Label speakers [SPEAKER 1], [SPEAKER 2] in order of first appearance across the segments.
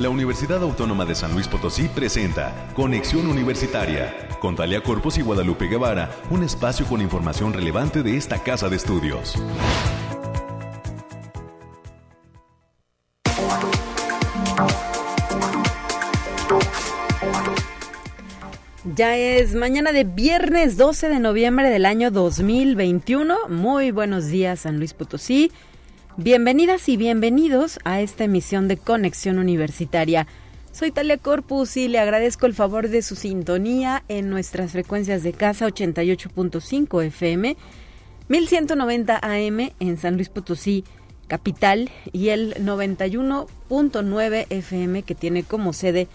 [SPEAKER 1] la Universidad Autónoma de San Luis Potosí presenta Conexión Universitaria con Talia Corpus y Guadalupe Guevara, un espacio con información relevante de esta casa de estudios.
[SPEAKER 2] Ya es mañana de viernes 12 de noviembre del año 2021. Muy buenos días, San Luis Potosí. Bienvenidas y bienvenidos a esta emisión de Conexión Universitaria. Soy Talia Corpus y le agradezco el favor de su sintonía en nuestras frecuencias de casa 88.5 FM, 1190 AM en San Luis Potosí, capital, y el 91.9 FM que tiene como sede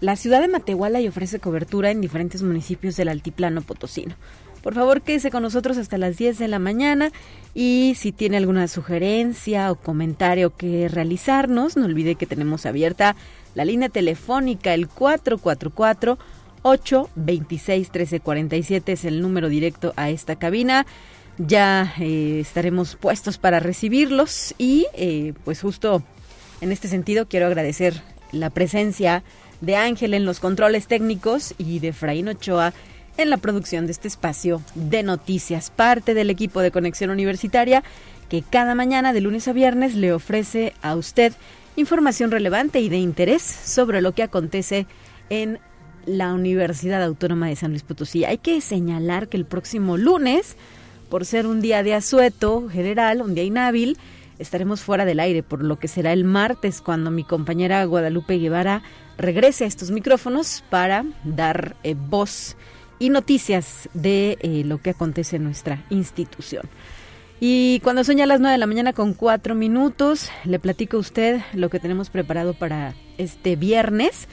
[SPEAKER 2] la ciudad de Matehuala y ofrece cobertura en diferentes municipios del altiplano potosino. Por favor, quédese con nosotros hasta las 10 de la mañana y si tiene alguna sugerencia o comentario que realizarnos, no olvide que tenemos abierta la línea telefónica el 444 826 1347 es el número directo a esta cabina. Ya eh, estaremos puestos para recibirlos y eh, pues justo en este sentido quiero agradecer la presencia de Ángel en los controles técnicos y de Fraín Ochoa en la producción de este espacio de noticias, parte del equipo de Conexión Universitaria que cada mañana de lunes a viernes le ofrece a usted información relevante y de interés sobre lo que acontece en la Universidad Autónoma de San Luis Potosí. Hay que señalar que el próximo lunes, por ser un día de asueto general, un día inhábil, estaremos fuera del aire, por lo que será el martes cuando mi compañera Guadalupe Guevara regrese a estos micrófonos para dar eh, voz y noticias de eh, lo que acontece en nuestra institución. Y cuando son ya las 9 de la mañana con 4 minutos, le platico a usted lo que tenemos preparado para este viernes.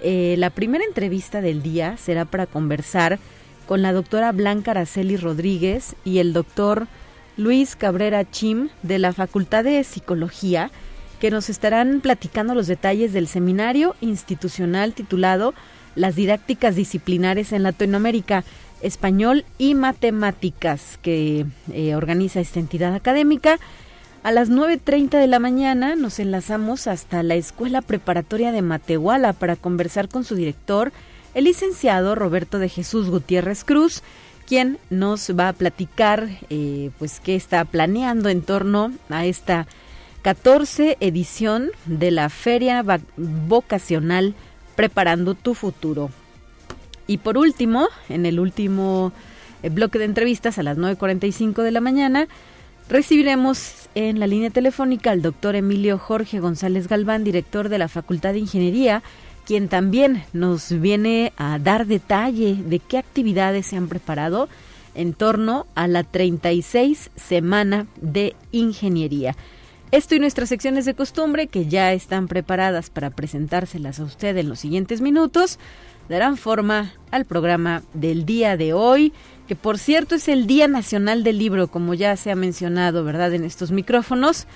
[SPEAKER 2] Eh, la primera entrevista del día será para conversar con la doctora Blanca Araceli Rodríguez y el doctor Luis Cabrera Chim de la Facultad de Psicología, que nos estarán platicando los detalles del seminario institucional titulado las didácticas disciplinares en Latinoamérica, español y matemáticas que eh, organiza esta entidad académica. A las 9.30 de la mañana nos enlazamos hasta la Escuela Preparatoria de Matehuala para conversar con su director, el licenciado Roberto de Jesús Gutiérrez Cruz, quien nos va a platicar eh, pues qué está planeando en torno a esta 14 edición de la Feria Vocacional preparando tu futuro. Y por último, en el último eh, bloque de entrevistas a las 9.45 de la mañana, recibiremos en la línea telefónica al doctor Emilio Jorge González Galván, director de la Facultad de Ingeniería, quien también nos viene a dar detalle de qué actividades se han preparado en torno a la 36 Semana de Ingeniería. Esto y nuestras secciones de costumbre, que ya están preparadas para presentárselas a usted en los siguientes minutos, darán forma al programa del día de hoy, que por cierto es el Día Nacional del Libro, como ya se ha mencionado, ¿verdad?, en estos micrófonos.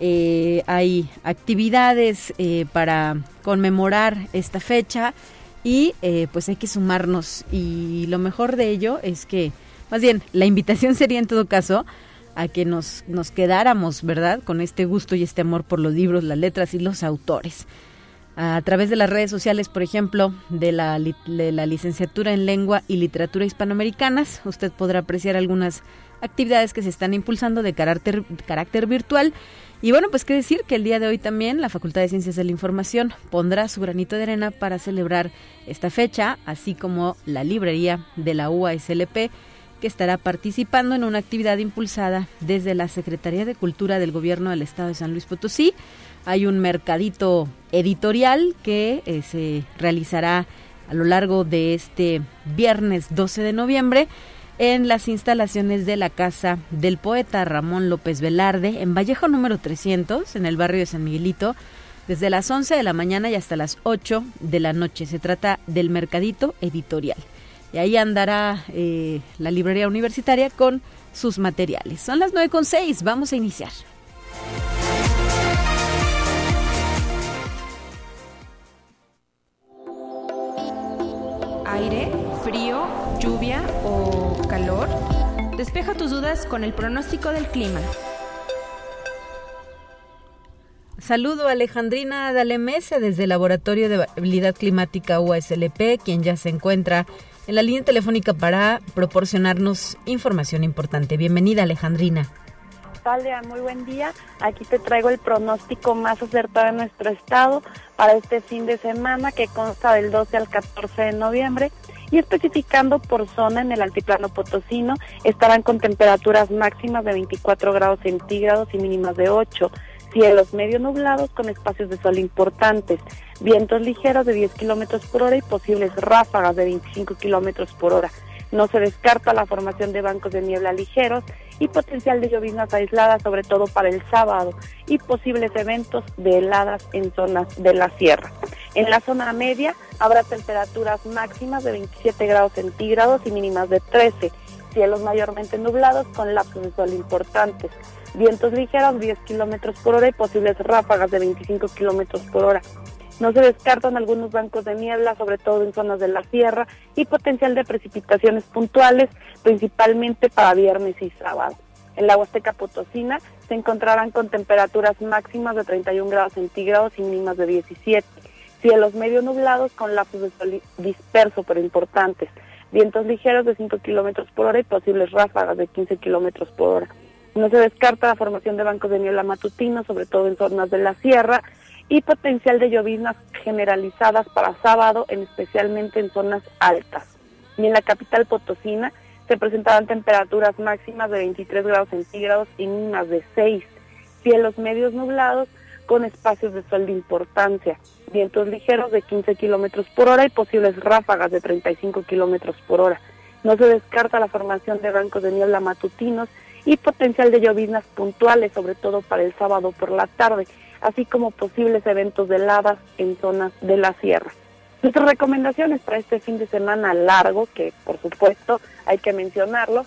[SPEAKER 2] Eh, hay actividades eh, para conmemorar esta fecha y eh, pues hay que sumarnos y lo mejor de ello es que, más bien, la invitación sería en todo caso a que nos, nos quedáramos, ¿verdad?, con este gusto y este amor por los libros, las letras y los autores. A través de las redes sociales, por ejemplo, de la, de la licenciatura en lengua y literatura hispanoamericanas, usted podrá apreciar algunas actividades que se están impulsando de carácter, carácter virtual. Y bueno, pues qué decir que el día de hoy también la Facultad de Ciencias de la Información pondrá su granito de arena para celebrar esta fecha, así como la librería de la UASLP que estará participando en una actividad impulsada desde la Secretaría de Cultura del Gobierno del Estado de San Luis Potosí. Hay un mercadito editorial que eh, se realizará a lo largo de este viernes 12 de noviembre en las instalaciones de la Casa del Poeta Ramón López Velarde en Vallejo número 300, en el barrio de San Miguelito, desde las 11 de la mañana y hasta las 8 de la noche. Se trata del mercadito editorial y ahí andará eh, la librería universitaria con sus materiales. Son las 9.6, vamos a iniciar.
[SPEAKER 3] Aire, frío, lluvia o calor. Despeja tus dudas con el pronóstico del clima.
[SPEAKER 2] Saludo a Alejandrina Dalemese desde el Laboratorio de Habilidad Climática USLP, quien ya se encuentra en la línea telefónica para proporcionarnos información importante. Bienvenida, Alejandrina.
[SPEAKER 4] Talia, muy buen día. Aquí te traigo el pronóstico más acertado de nuestro estado para este fin de semana que consta del 12 al 14 de noviembre y especificando por zona en el altiplano potosino estarán con temperaturas máximas de 24 grados centígrados y mínimas de 8 cielos medio nublados con espacios de sol importantes, vientos ligeros de 10 kilómetros por hora y posibles ráfagas de 25 kilómetros por hora. No se descarta la formación de bancos de niebla ligeros y potencial de lloviznas aisladas, sobre todo para el sábado, y posibles eventos de heladas en zonas de la sierra. En la zona media habrá temperaturas máximas de 27 grados centígrados y mínimas de 13, cielos mayormente nublados con lapsos de sol importantes vientos ligeros 10 kilómetros por hora y posibles ráfagas de 25 kilómetros por hora. No se descartan algunos bancos de niebla, sobre todo en zonas de la sierra, y potencial de precipitaciones puntuales, principalmente para viernes y sábado. En la Huasteca Potosina se encontrarán con temperaturas máximas de 31 grados centígrados y mínimas de 17. Cielos medio nublados con lapsos de sol disperso pero importantes. Vientos ligeros de 5 kilómetros por hora y posibles ráfagas de 15 kilómetros por hora. No se descarta la formación de bancos de niebla matutino, sobre todo en zonas de la sierra, y potencial de lloviznas generalizadas para sábado, en especialmente en zonas altas. Y en la capital potosina se presentarán temperaturas máximas de 23 grados centígrados y mínimas de 6, cielos medios nublados con espacios de sol de importancia, vientos ligeros de 15 kilómetros por hora y posibles ráfagas de 35 kilómetros por hora. No se descarta la formación de bancos de niebla matutinos y potencial de lloviznas puntuales, sobre todo para el sábado por la tarde, así como posibles eventos de heladas en zonas de la sierra. Nuestras recomendaciones para este fin de semana largo, que por supuesto hay que mencionarlo,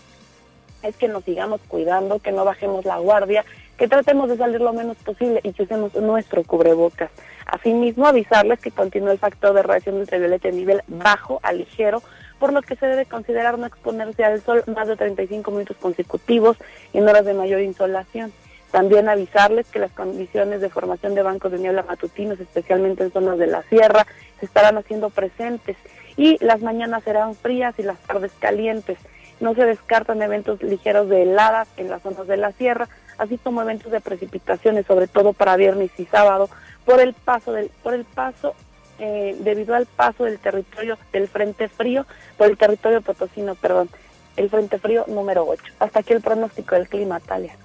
[SPEAKER 4] es que nos sigamos cuidando, que no bajemos la guardia, que tratemos de salir lo menos posible y que usemos nuestro cubrebocas. Asimismo, avisarles que continúa el factor de radiación ultravioleta a nivel bajo a ligero, por lo que se debe considerar no exponerse al sol más de 35 minutos consecutivos en horas de mayor insolación. También avisarles que las condiciones de formación de bancos de niebla matutinos, especialmente en zonas de la sierra, se estarán haciendo presentes y las mañanas serán frías y las tardes calientes. No se descartan eventos ligeros de heladas en las zonas de la sierra, así como eventos de precipitaciones, sobre todo para viernes y sábado, por el paso del, por el paso eh, debido al paso del territorio del Frente Frío, por el territorio potosino, perdón, el Frente Frío número 8. Hasta aquí el pronóstico del clima, Talia.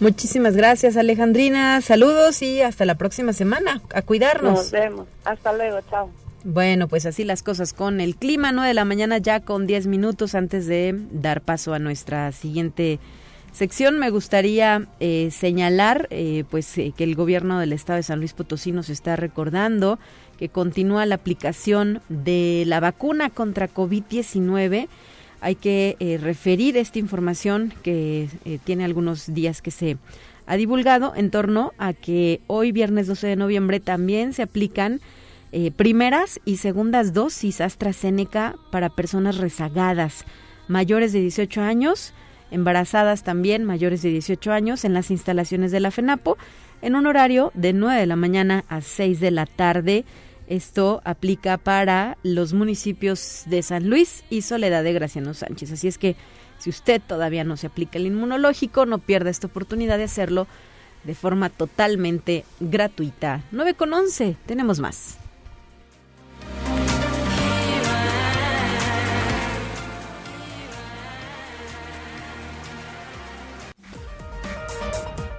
[SPEAKER 2] Muchísimas gracias, Alejandrina. Saludos y hasta la próxima semana. A cuidarnos.
[SPEAKER 4] Nos vemos. Hasta luego. Chao.
[SPEAKER 2] Bueno, pues así las cosas con el clima, 9 de la mañana ya con 10 minutos antes de dar paso a nuestra siguiente sección me gustaría eh, señalar eh, pues eh, que el gobierno del estado de San Luis Potosí nos está recordando que continúa la aplicación de la vacuna contra COVID-19. Hay que eh, referir esta información que tiene algunos días que se ha divulgado en torno a que hoy, viernes 12 de noviembre, también se aplican primeras y segundas dosis AstraZeneca para personas rezagadas, mayores de 18 años, embarazadas también, mayores de 18 años, en las instalaciones de la FENAPO, en un horario de 9 de la mañana a 6 de la tarde esto aplica para los municipios de San Luis y Soledad de Graciano Sánchez. Así es que si usted todavía no se aplica el inmunológico, no pierda esta oportunidad de hacerlo de forma totalmente gratuita. 9 con 11, tenemos más.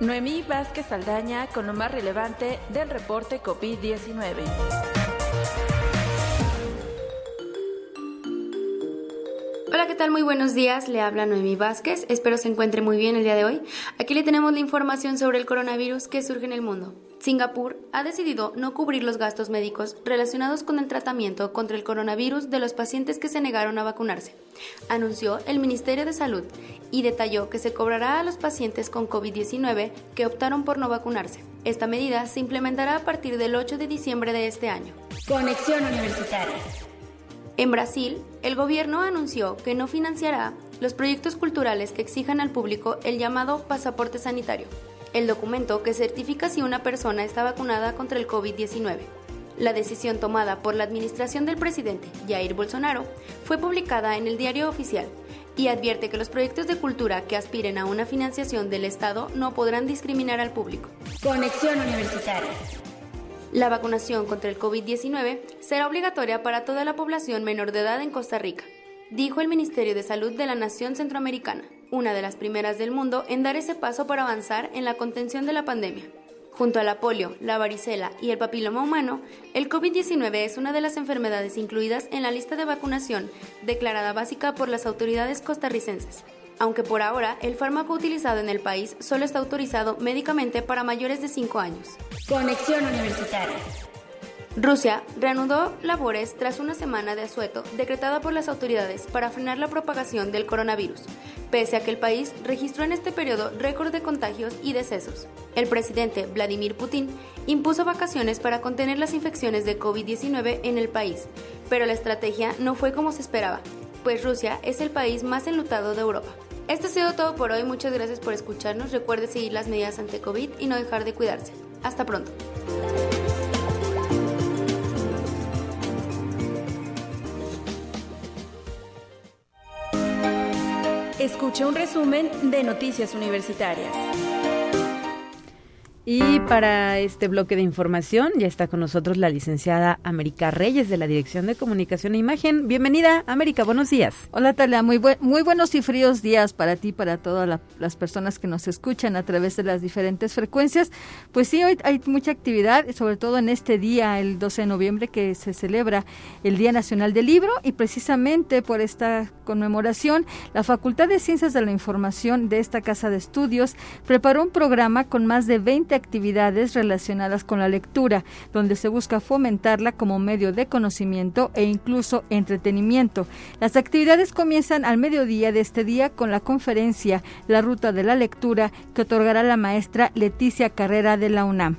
[SPEAKER 3] Noemí Vázquez Saldaña con lo más relevante del reporte COVID-19.
[SPEAKER 5] Hola, ¿qué tal? Muy buenos días. Le habla Noemí Vázquez. Espero se encuentre muy bien el día de hoy. Aquí le tenemos la información sobre el coronavirus que surge en el mundo. Singapur ha decidido no cubrir los gastos médicos relacionados con el tratamiento contra el coronavirus de los pacientes que se negaron a vacunarse, anunció el Ministerio de Salud y detalló que se cobrará a los pacientes con COVID-19 que optaron por no vacunarse. Esta medida se implementará a partir del 8 de diciembre de este año.
[SPEAKER 6] Conexión Universitaria.
[SPEAKER 5] En Brasil, el gobierno anunció que no financiará los proyectos culturales que exijan al público el llamado pasaporte sanitario el documento que certifica si una persona está vacunada contra el COVID-19. La decisión tomada por la administración del presidente Jair Bolsonaro fue publicada en el diario oficial y advierte que los proyectos de cultura que aspiren a una financiación del Estado no podrán discriminar al público.
[SPEAKER 6] Conexión Universitaria.
[SPEAKER 5] La vacunación contra el COVID-19 será obligatoria para toda la población menor de edad en Costa Rica, dijo el Ministerio de Salud de la Nación Centroamericana, una de las primeras del mundo en dar ese paso para avanzar en la contención de la pandemia. Junto a la polio, la varicela y el papiloma humano, el COVID-19 es una de las enfermedades incluidas en la lista de vacunación declarada básica por las autoridades costarricenses, aunque por ahora el fármaco utilizado en el país solo está autorizado médicamente para mayores de 5 años.
[SPEAKER 6] Conexión Universitaria.
[SPEAKER 5] Rusia reanudó labores tras una semana de asueto decretada por las autoridades para frenar la propagación del coronavirus, pese a que el país registró en este periodo récord de contagios y decesos. El presidente Vladimir Putin impuso vacaciones para contener las infecciones de COVID-19 en el país, pero la estrategia no fue como se esperaba, pues Rusia es el país más enlutado de Europa. Esto ha sido todo por hoy, muchas gracias por escucharnos, recuerde seguir las medidas ante COVID y no dejar de cuidarse. Hasta pronto.
[SPEAKER 3] Escucha un resumen de Noticias Universitarias.
[SPEAKER 2] Y para este bloque de información ya está con nosotros la licenciada América Reyes de la Dirección de Comunicación e Imagen. Bienvenida, América, buenos días.
[SPEAKER 7] Hola, Talia, muy, muy buenos y fríos días para ti, para todas las personas que nos escuchan a través de las diferentes frecuencias. Pues sí, hoy hay mucha actividad, sobre todo en este día, el 12 de noviembre, que se celebra el Día Nacional del Libro y precisamente por esta conmemoración, la Facultad de Ciencias de la Información de esta Casa de Estudios preparó un programa con más de 20 actividades relacionadas con la lectura, donde se busca fomentarla como medio de conocimiento e incluso entretenimiento. Las actividades comienzan al mediodía de este día con la conferencia La Ruta de la Lectura que otorgará la maestra Leticia Carrera de la UNAM.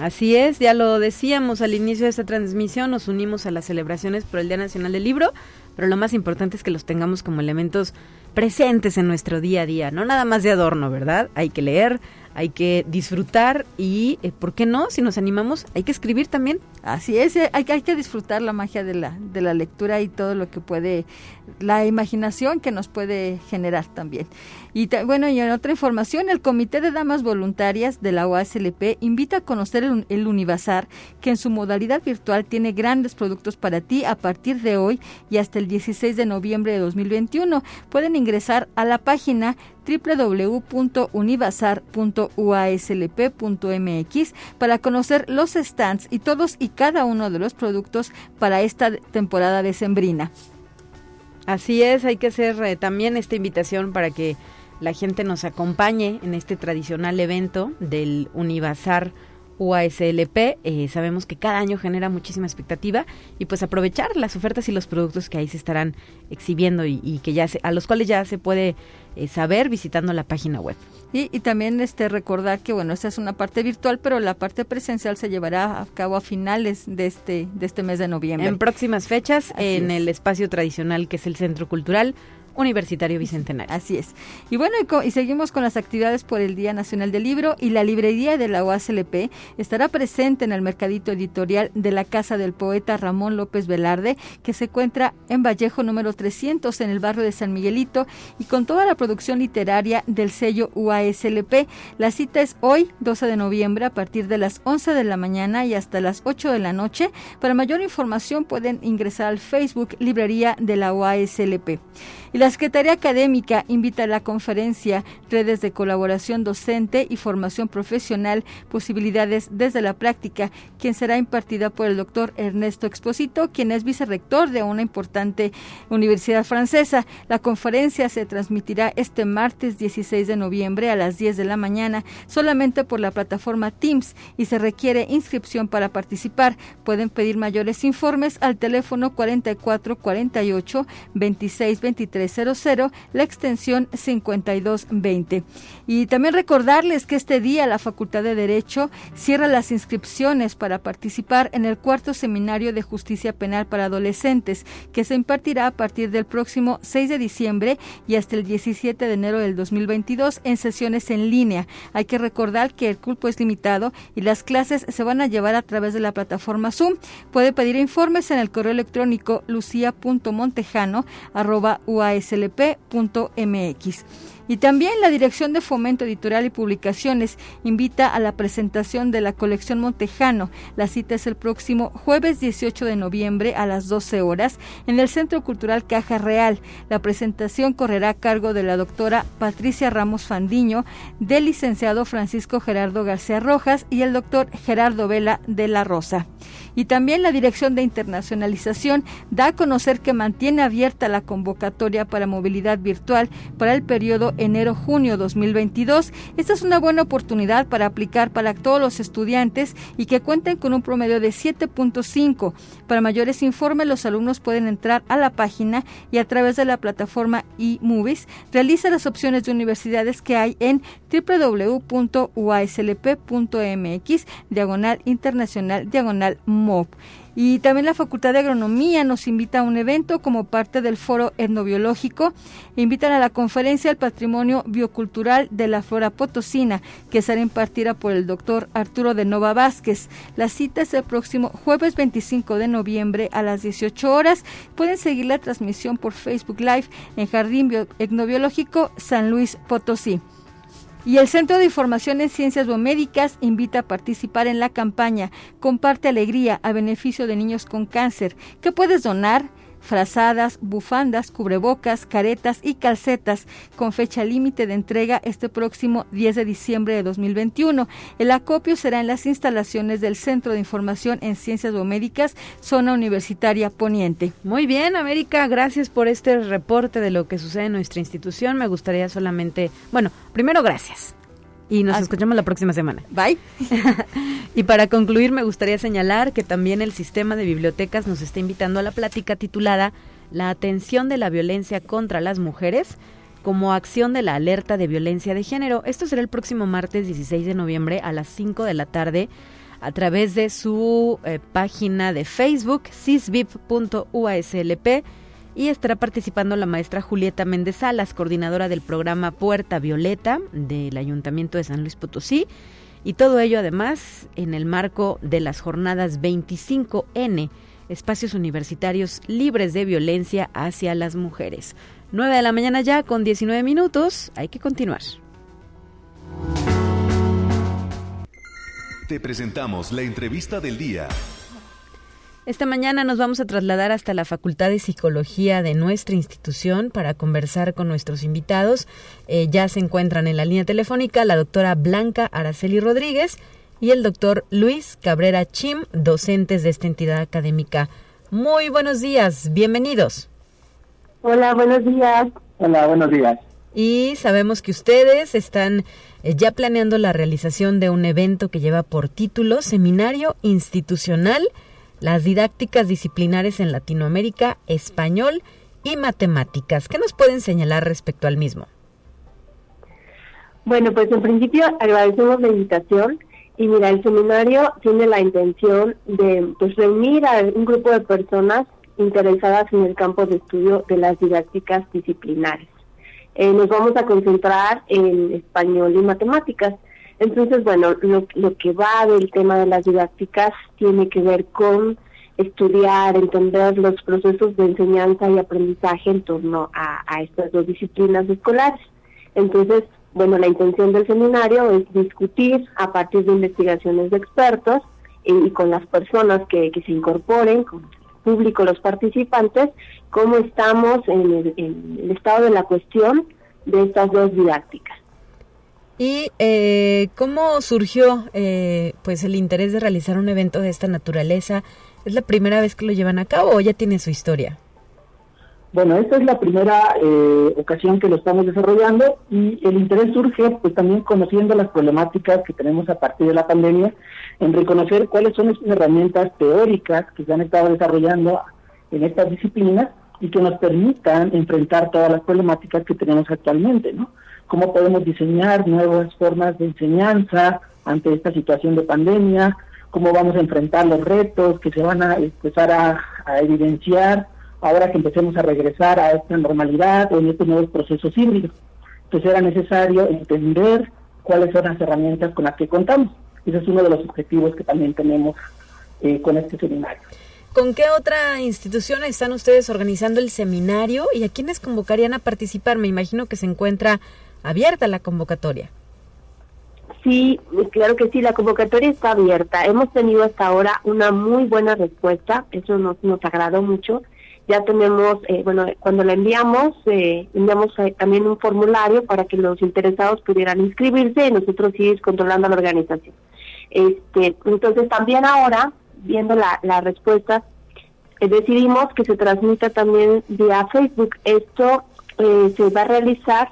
[SPEAKER 2] Así es, ya lo decíamos al inicio de esta transmisión, nos unimos a las celebraciones por el Día Nacional del Libro, pero lo más importante es que los tengamos como elementos presentes en nuestro día a día, no nada más de adorno, ¿verdad? Hay que leer, hay que disfrutar y, eh, ¿por qué no? Si nos animamos, hay que escribir también.
[SPEAKER 7] Así es, eh, hay, hay que disfrutar la magia de la, de la lectura y todo lo que puede, la imaginación que nos puede generar también. Y bueno, y en otra información, el Comité de Damas Voluntarias de la OASLP invita a conocer el, el Univazar, que en su modalidad virtual tiene grandes productos para ti a partir de hoy y hasta el 16 de noviembre de 2021. Pueden ingresar a la página www.univazar.uaslp.mx para conocer los stands y todos y cada uno de los productos para esta temporada decembrina.
[SPEAKER 2] Así es, hay que hacer eh, también esta invitación para que la gente nos acompañe en este tradicional evento del Univazar UASLP. Eh, sabemos que cada año genera muchísima expectativa y pues aprovechar las ofertas y los productos que ahí se estarán exhibiendo y, que ya a los cuales ya se puede eh, saber visitando la página web.
[SPEAKER 7] Y, y, también este recordar que bueno esta es una parte virtual pero la parte presencial se llevará a cabo a finales de este de este mes de noviembre
[SPEAKER 2] en próximas fechas en el espacio tradicional que es el centro cultural Universitario Bicentenario.
[SPEAKER 7] Así es. Y bueno, y, seguimos con las actividades por el Día Nacional del Libro y la librería de la UASLP estará presente en el mercadito editorial de la Casa del Poeta Ramón López Velarde, que se encuentra en Vallejo número 300 en el barrio de San Miguelito y con toda la producción literaria del sello UASLP. La cita es hoy, 12 de noviembre, a partir de las 11 de la mañana y hasta las 8 de la noche. Para mayor información pueden ingresar al Facebook Librería de la UASLP. Y la Secretaría Académica invita a la conferencia Redes de Colaboración Docente y Formación Profesional, Posibilidades desde la Práctica, quien será impartida por el doctor Ernesto Exposito, quien es vicerrector de una importante universidad francesa. La conferencia se transmitirá este martes 16 de noviembre a las 10 de la mañana solamente por la plataforma Teams y se requiere inscripción para participar. Pueden pedir mayores informes al teléfono 44 48 26 23 900, la extensión 5220. Y también recordarles que este día la Facultad de Derecho cierra las inscripciones para participar en el cuarto seminario de justicia penal para adolescentes, que se impartirá a partir del próximo 6 de diciembre y hasta el 17 de enero del 2022 en sesiones en línea. Hay que recordar que el culpo es limitado y las clases se van a llevar a través de la plataforma Zoom. Puede pedir informes en el correo electrónico lucia.montejano.uaslp.mx. Y también la Dirección de Fomento Editorial y Publicaciones invita a la presentación de la colección Montejano. La cita es el próximo jueves 18 de noviembre a las 12 horas en el Centro Cultural Caja Real. La presentación correrá a cargo de la doctora Patricia Ramos Fandiño, del licenciado Francisco Gerardo García Rojas y el doctor Gerardo Vela de la Rosa. Y también la Dirección de Internacionalización da a conocer que mantiene abierta la convocatoria para movilidad virtual para el periodo enero-junio 2022. Esta es una buena oportunidad para aplicar para todos los estudiantes y que cuenten con un promedio de 7.5. Para mayores informes, los alumnos pueden entrar a la página y a través de la plataforma eMovies realiza las opciones de universidades que hay en www.uaslp.mx diagonal internacional diagonal MOV. Y también la Facultad de Agronomía nos invita a un evento como parte del Foro Etnobiológico. Invitan a la conferencia El Patrimonio Biocultural de la Flora Potosina, que será impartida por el doctor Arturo de Nova Vázquez. La cita es el próximo jueves 25 de noviembre a las 18 horas. Pueden seguir la transmisión por Facebook Live en Jardín Etnobiológico San Luis Potosí. Y el Centro de Información en Ciencias Biomédicas invita a participar en la campaña Comparte Alegría a beneficio de niños con cáncer, que puedes donar frazadas, bufandas, cubrebocas, caretas y calcetas con fecha límite de entrega este próximo 10 de diciembre de 2021. El acopio será en las instalaciones del Centro de Información en Ciencias Biomédicas, zona universitaria poniente.
[SPEAKER 2] Muy bien, América, gracias por este reporte de lo que sucede en nuestra institución. Me gustaría solamente, bueno, primero gracias y nos escuchamos la próxima semana.
[SPEAKER 7] Bye.
[SPEAKER 2] y para concluir, me gustaría señalar que también el sistema de bibliotecas nos está invitando a la plática titulada La atención de la violencia contra las mujeres como acción de la alerta de violencia de género. Esto será el próximo martes 16 de noviembre a las 5 de la tarde a través de su eh, página de Facebook, cisvip.uaslp y estará participando la maestra Julieta Méndez Salas, coordinadora del programa Puerta Violeta del Ayuntamiento de San Luis Potosí. Y todo ello además en el marco de las jornadas 25N, espacios universitarios libres de violencia hacia las mujeres. 9 de la mañana ya con 19 minutos, hay que continuar.
[SPEAKER 1] Te presentamos la entrevista del día.
[SPEAKER 2] Esta mañana nos vamos a trasladar hasta la Facultad de Psicología de nuestra institución para conversar con nuestros invitados. Eh, ya se encuentran en la línea telefónica la doctora Blanca Araceli Rodríguez y el doctor Luis Cabrera Chim, docentes de esta entidad académica. Muy buenos días, bienvenidos.
[SPEAKER 8] Hola, buenos días.
[SPEAKER 9] Hola, buenos días.
[SPEAKER 2] Y sabemos que ustedes están eh, ya planeando la realización de un evento que lleva por título Seminario Institucional las didácticas disciplinares en Latinoamérica, español y matemáticas. ¿Qué nos pueden señalar respecto al mismo?
[SPEAKER 8] Bueno, pues en principio agradecemos la invitación y mira, el seminario tiene la intención de pues, reunir a un grupo de personas interesadas en el campo de estudio de las didácticas disciplinares. Eh, nos vamos a concentrar en español y matemáticas. Entonces, bueno, lo, que va del tema de las didácticas tiene que ver con estudiar, entender los procesos de enseñanza y aprendizaje en torno a, estas dos disciplinas escolares. Entonces, bueno, la intención del seminario es discutir a partir de investigaciones de expertos y, con las personas que, se incorporen, con el público, los participantes, cómo estamos en el estado de la cuestión de estas dos didácticas.
[SPEAKER 2] ¿Y eh, cómo surgió eh, pues el interés de realizar un evento de esta naturaleza? ¿Es la primera vez que lo llevan a cabo o ya tiene su historia?
[SPEAKER 9] Bueno, esta es la primera eh, ocasión que lo estamos desarrollando y el interés surge pues también conociendo las problemáticas que tenemos a partir de la pandemia, en reconocer cuáles son las herramientas teóricas que se han estado desarrollando en estas disciplinas y que nos permitan enfrentar todas las problemáticas que tenemos actualmente, ¿no? Cómo podemos diseñar nuevas formas de enseñanza ante esta situación de pandemia, cómo vamos a enfrentar los retos que se van a empezar a, a evidenciar ahora que empecemos a regresar a esta normalidad o en estos nuevos procesos híbridos. Entonces era necesario entender cuáles son las herramientas con las que contamos. Ese es uno de los objetivos que también tenemos eh, con este seminario.
[SPEAKER 2] ¿Con qué otra institución están ustedes organizando el seminario y a quiénes convocarían a participar? Me imagino que se encuentra abierta la convocatoria.
[SPEAKER 8] Sí, claro que sí, la convocatoria está abierta. Hemos tenido hasta ahora una muy buena respuesta, eso nos, nos agradó mucho. Ya tenemos, eh, bueno, cuando la enviamos, eh, enviamos eh, también un formulario para que los interesados pudieran inscribirse y nosotros ir controlando la organización. Este, entonces también ahora viendo la, la respuesta, eh, decidimos que se transmita también vía Facebook. Esto eh, se va a realizar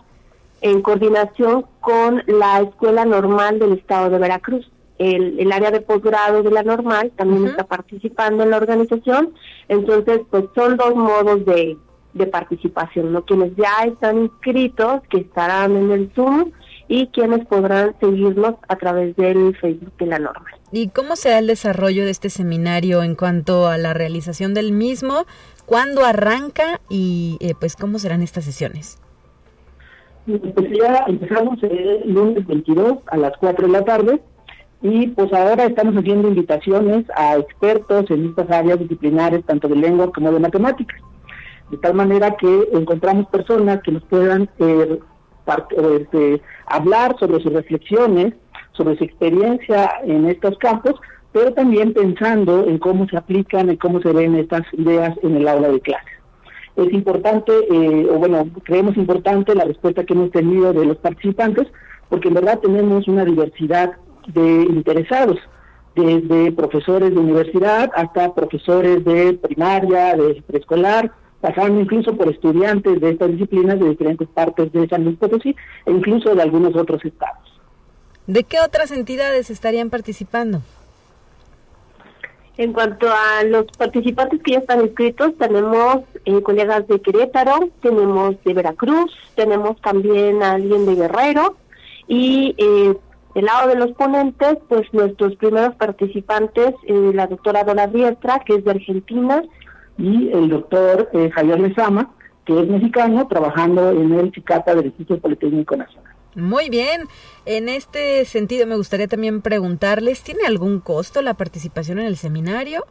[SPEAKER 8] en coordinación con la Escuela Normal del Estado de Veracruz. El, el área de posgrado de la normal también está participando en la organización. Entonces, pues son dos modos de, de participación, ¿no? Quienes ya están inscritos, que estarán en el Zoom, y quienes podrán seguirnos a través del Facebook de la normal.
[SPEAKER 2] ¿Y cómo será el desarrollo de este seminario en cuanto a la realización del mismo? ¿Cuándo arranca y eh, pues cómo serán estas sesiones?
[SPEAKER 9] Pues ya empezamos el lunes 22 a las 4 de la tarde y pues ahora estamos haciendo invitaciones a expertos en estas áreas disciplinares, tanto de lengua como de matemáticas. De tal manera que encontramos personas que nos puedan eh, este, hablar sobre sus reflexiones sobre su experiencia en estos campos, pero también pensando en cómo se aplican y cómo se ven estas ideas en el aula de clase. Es importante, eh, o bueno, creemos importante la respuesta que hemos tenido de los participantes, porque en verdad tenemos una diversidad de interesados, desde profesores de universidad hasta profesores de primaria, de preescolar, pasando incluso por estudiantes de estas disciplinas de diferentes partes de San Luis Potosí e incluso de algunos otros estados.
[SPEAKER 2] ¿De qué otras entidades estarían participando?
[SPEAKER 8] En cuanto a los participantes que ya están inscritos, tenemos eh, colegas de Querétaro, tenemos de Veracruz, tenemos también a alguien de Guerrero y eh, del lado de los ponentes, pues nuestros primeros participantes, eh, la doctora Dora Riestra, que es de Argentina,
[SPEAKER 9] y el doctor eh, Javier Lezama, que es mexicano, trabajando en el CICATA del Instituto Politécnico Nacional.
[SPEAKER 2] Muy bien. En este sentido, me gustaría también preguntarles, ¿tiene algún costo la participación en el seminario?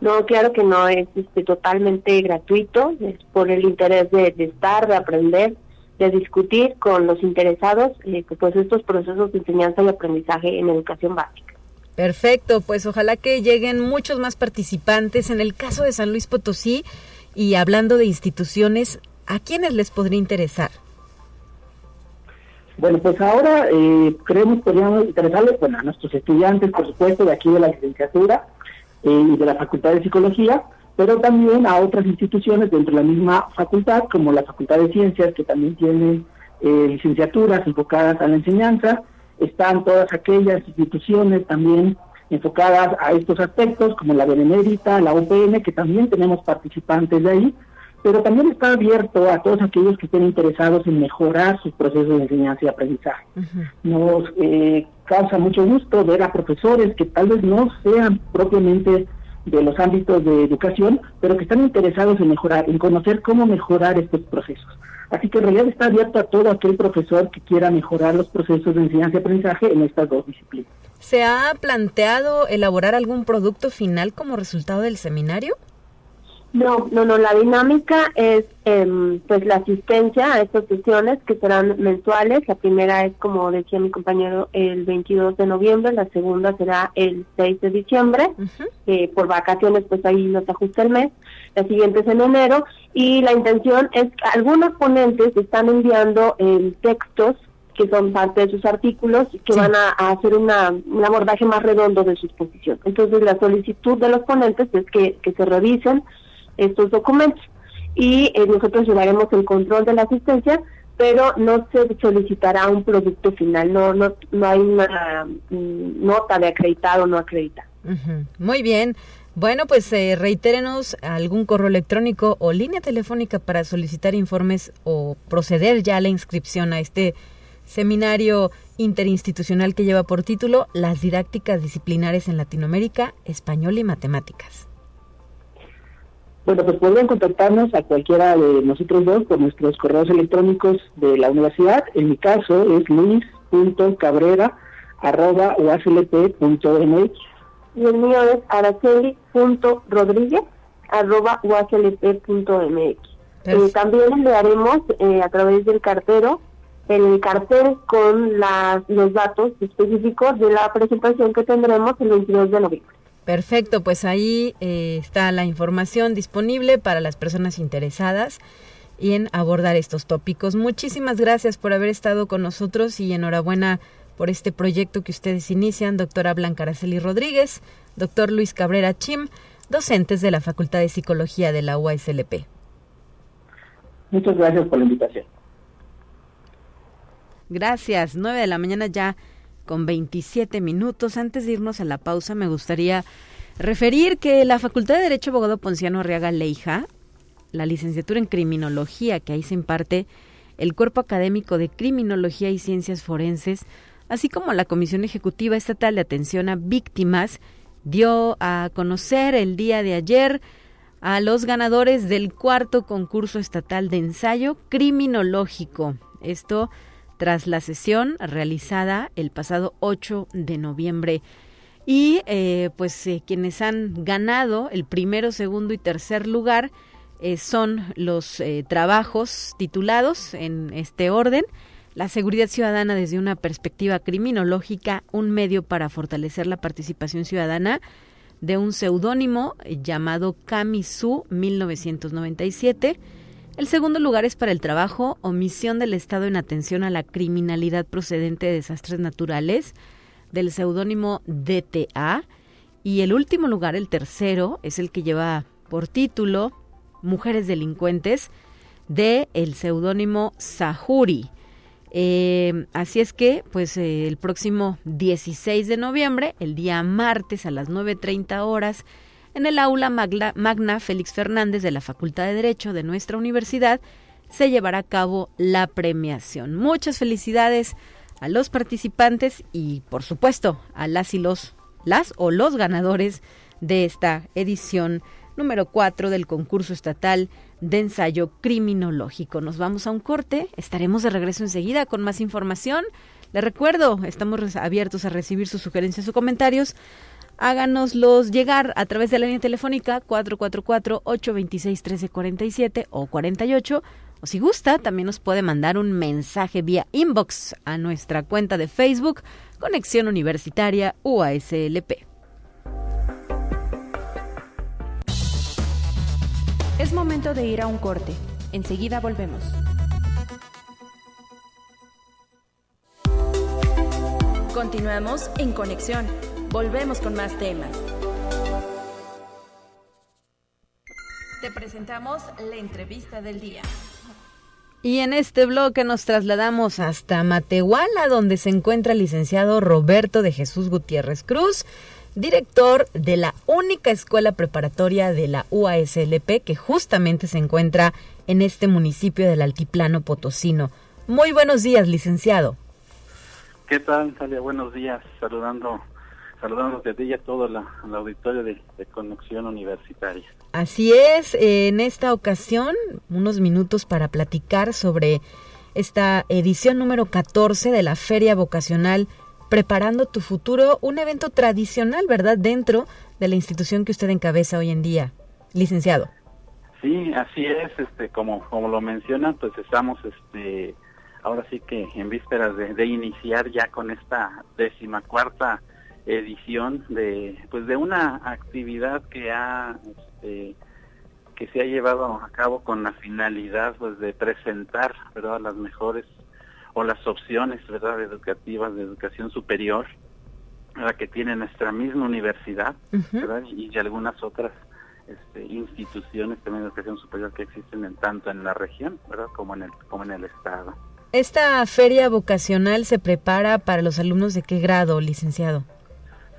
[SPEAKER 8] No, claro que no, es este, totalmente gratuito, es por el interés de, de estar, de aprender, de discutir con los interesados, eh, pues estos procesos de enseñanza y aprendizaje en educación básica.
[SPEAKER 2] Perfecto, pues ojalá que lleguen muchos más participantes. En el caso de San Luis Potosí, y hablando de instituciones, ¿a quiénes les podría interesar?
[SPEAKER 9] Bueno, pues ahora eh, creemos podríamos interesarles bueno, a nuestros estudiantes, por supuesto, de aquí de la licenciatura eh, y de la Facultad de Psicología, pero también a otras instituciones dentro de la misma facultad, como la Facultad de Ciencias, que también tiene eh, licenciaturas enfocadas a la enseñanza. Están todas aquellas instituciones también enfocadas a estos aspectos, como la Benemérita, la UPN, que también tenemos participantes de ahí, pero también está abierto a todos aquellos que estén interesados en mejorar sus procesos de enseñanza y aprendizaje. Nos eh, causa mucho gusto ver a profesores que tal vez no sean propiamente de los ámbitos de educación, pero que están interesados en mejorar, en conocer cómo mejorar estos procesos. Así que en realidad está abierto a todo aquel profesor que quiera mejorar los procesos de enseñanza y aprendizaje en estas dos disciplinas.
[SPEAKER 2] ¿Se ha planteado elaborar algún producto final como resultado del seminario?
[SPEAKER 8] No, no, no, la dinámica es em, pues la asistencia a estas sesiones que serán mensuales. La primera es, como decía mi compañero, el 22 de noviembre, la segunda será el 6 de diciembre. Eh, por vacaciones, pues ahí nos ajusta el mes. La siguiente es en enero. Y la intención es que algunos ponentes están enviando eh, textos que son parte de sus artículos que van a, hacer una, un abordaje más redondo de su exposición. Entonces, la solicitud de los ponentes es que, que se revisen estos documentos. Y eh, nosotros llevaremos el control de la asistencia, pero no se solicitará un producto final, no, no, no hay una mm, nota de acreditado o no acreditado.
[SPEAKER 2] Muy bien. Bueno, pues eh, reitérenos algún correo electrónico o línea telefónica para solicitar informes o proceder ya a la inscripción a este seminario interinstitucional que lleva por título Las didácticas disciplinares en Latinoamérica, Español y Matemáticas.
[SPEAKER 9] Bueno, pues podrían contactarnos a cualquiera de nosotros dos por nuestros correos electrónicos de la universidad. En mi caso es luis.cabrera.uaslp.mx
[SPEAKER 8] y el mío es araceli.rodríguez.uaslp.mx. Eh, también enviaremos eh, a través del cartero el cartel con las, los datos específicos de la presentación que tendremos el 22 de noviembre.
[SPEAKER 2] Perfecto, pues ahí eh, está la información disponible para las personas interesadas en abordar estos tópicos. Muchísimas gracias por haber estado con nosotros y enhorabuena por este proyecto que ustedes inician, doctora Blanca Araceli Rodríguez, doctor Luis Cabrera Chim, docentes de la Facultad de Psicología de la UASLP.
[SPEAKER 9] Muchas gracias por la invitación.
[SPEAKER 2] Gracias. 9 de la mañana ya con 27 minutos. Antes de irnos a la pausa, me gustaría referir que la Facultad de Derecho Abogado Ponciano Arriaga Leija, la licenciatura en Criminología, que ahí se imparte el Cuerpo Académico de Criminología y Ciencias Forenses, así como la Comisión Ejecutiva Estatal de Atención a Víctimas, dio a conocer el día de ayer a los ganadores del cuarto concurso estatal de ensayo criminológico. Esto tras la sesión realizada el pasado 8 de noviembre. Y eh, pues eh, quienes han ganado el primero, segundo y tercer lugar eh, son los trabajos titulados en este orden la seguridad ciudadana desde una perspectiva criminológica, un medio para fortalecer la participación ciudadana de un seudónimo llamado Kamisu 1997. El segundo lugar es para el trabajo Omisión del Estado en atención a la criminalidad procedente de desastres naturales del seudónimo DTA. Y el último lugar, el tercero, es el que lleva por título Mujeres delincuentes de el seudónimo Sahuri. Eh, así es que, pues eh, el próximo 16 de noviembre, el día martes a las 9.30 horas, en el aula Magna, Félix Fernández de la Facultad de Derecho de nuestra universidad, se llevará a cabo la premiación. Muchas felicidades a los participantes y, por supuesto, a las y los, las o los ganadores de esta edición número 4 del concurso estatal de ensayo criminológico. Nos vamos a un corte, estaremos de regreso enseguida con más información. Les recuerdo, estamos abiertos a recibir sus sugerencias o comentarios. Háganoslos llegar a través de la línea telefónica 444-826-1347 o 48. O si gusta, también nos puede mandar un mensaje vía inbox a nuestra cuenta de Facebook Conexión Universitaria UASLP.
[SPEAKER 3] Es momento de ir a un corte. Enseguida volvemos. Continuamos en conexión. Volvemos con más temas. Te presentamos la entrevista del día.
[SPEAKER 2] Y en este bloque nos trasladamos hasta Matehuala, donde se encuentra el licenciado Roberto de Jesús Gutiérrez Cruz, director de la única escuela preparatoria de la UASLP que justamente se encuentra en este municipio del Altiplano Potosino. Muy buenos días, licenciado.
[SPEAKER 10] ¿Qué tal, Talia? Buenos días. Saludando, saludando desde ti a todo la, el auditorio de, de, Conexión Universitaria.
[SPEAKER 2] Así es, en esta ocasión, unos minutos para platicar sobre esta edición número 14 de la Feria Vocacional Preparando tu futuro, un evento tradicional, ¿verdad? Dentro de la institución que usted encabeza hoy en día, licenciado.
[SPEAKER 10] Sí, así es, este, como, como lo mencionan, pues estamos, este, ahora sí que en vísperas de, iniciar ya con esta décima cuarta edición de, pues de una actividad que ha, este, que se ha llevado a cabo con la finalidad, pues, de presentar, ¿verdad?, las mejores o las opciones verdad educativas de educación superior la que tiene nuestra misma universidad ¿verdad? y, algunas otras este, instituciones también de educación superior que existen en tanto en la región verdad como en el como en el estado.
[SPEAKER 2] Esta feria vocacional se prepara para los alumnos de qué grado licenciado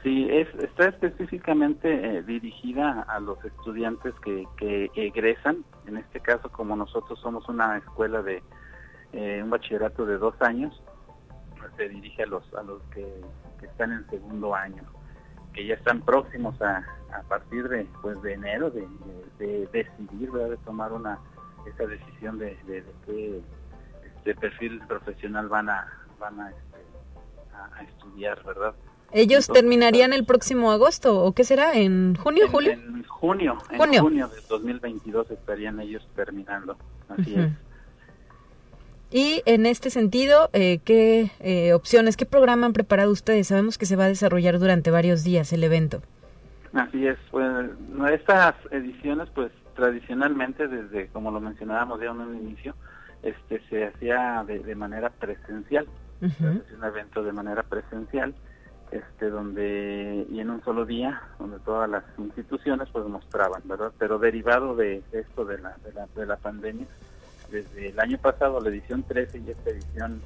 [SPEAKER 10] Sí, es, está específicamente eh, dirigida a los estudiantes que, que egresan. En este caso, como nosotros somos una escuela de eh, un bachillerato de dos años, se dirige a los a los que, están en segundo año, que ya están próximos a, a partir de pues de enero de, decidir, de tomar una esa decisión de, de, qué este perfil profesional van a van a, este, estudiar, ¿verdad?
[SPEAKER 2] ¿Ellos terminarían el próximo agosto o qué será? ¿En junio, julio?
[SPEAKER 10] En junio, en junio, de 2022 estarían ellos terminando, así es.
[SPEAKER 2] Y en este sentido, eh, ¿qué eh, opciones, qué programa han preparado ustedes? Sabemos que se va a desarrollar durante varios días el evento.
[SPEAKER 10] Así es, pues estas ediciones, pues tradicionalmente, desde como lo mencionábamos ya en un inicio, este se hacía de, manera presencial, es un evento de manera presencial, este donde y en un solo día, donde todas las instituciones pues mostraban, ¿verdad? Pero derivado de esto de la, de la, de la pandemia, desde el año pasado, la edición 13 y esta edición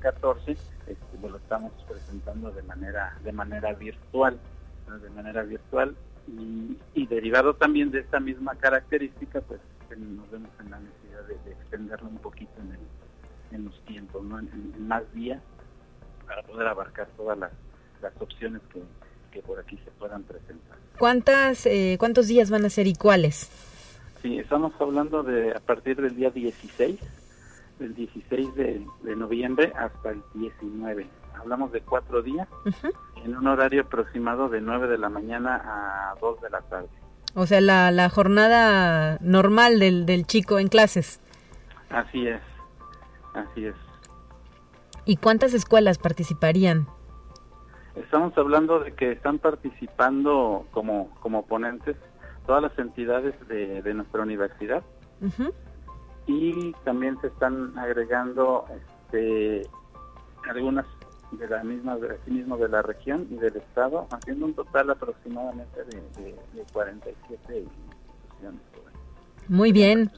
[SPEAKER 10] 14, este, lo estamos presentando de manera de manera virtual, de manera virtual y, derivado también de esta misma característica, pues nos vemos en la necesidad de, extenderlo un poquito en, los tiempos, ¿no? en, más días, para poder abarcar todas las, opciones que, por aquí se puedan presentar.
[SPEAKER 2] ¿Cuántas, eh, ¿Cuántos días van a ser y cuáles?
[SPEAKER 10] Sí, estamos hablando de a partir del día 16, del 16 de, noviembre hasta el 19. Hablamos de cuatro días en un horario aproximado de 9 de la mañana a 2 de la tarde.
[SPEAKER 2] O sea, la, la jornada normal del, del chico en clases.
[SPEAKER 10] Así es, así es.
[SPEAKER 2] ¿Y cuántas escuelas participarían?
[SPEAKER 10] Estamos hablando de que están participando como, como ponentes todas las entidades de, de nuestra universidad. Y también se están agregando este, algunas de la misma de sí mismo de la región y del estado haciendo un total aproximadamente de, de, 47 instituciones.
[SPEAKER 2] Muy bien.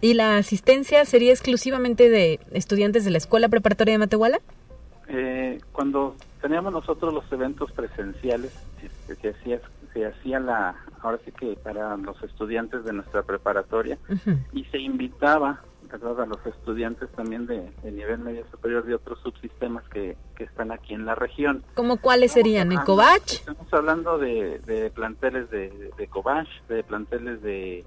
[SPEAKER 2] Y la asistencia sería exclusivamente de estudiantes de la escuela preparatoria de Matehuala
[SPEAKER 10] eh, cuando teníamos nosotros los eventos presenciales este, que hacía se hacía la ahora sí que para los estudiantes de nuestra preparatoria y se invitaba a los estudiantes también de, nivel medio superior de otros subsistemas que, que están aquí en la región.
[SPEAKER 2] ¿Cómo cuáles serían? ¿En Covach?
[SPEAKER 10] Estamos hablando de, de planteles de, de Covach, de planteles de,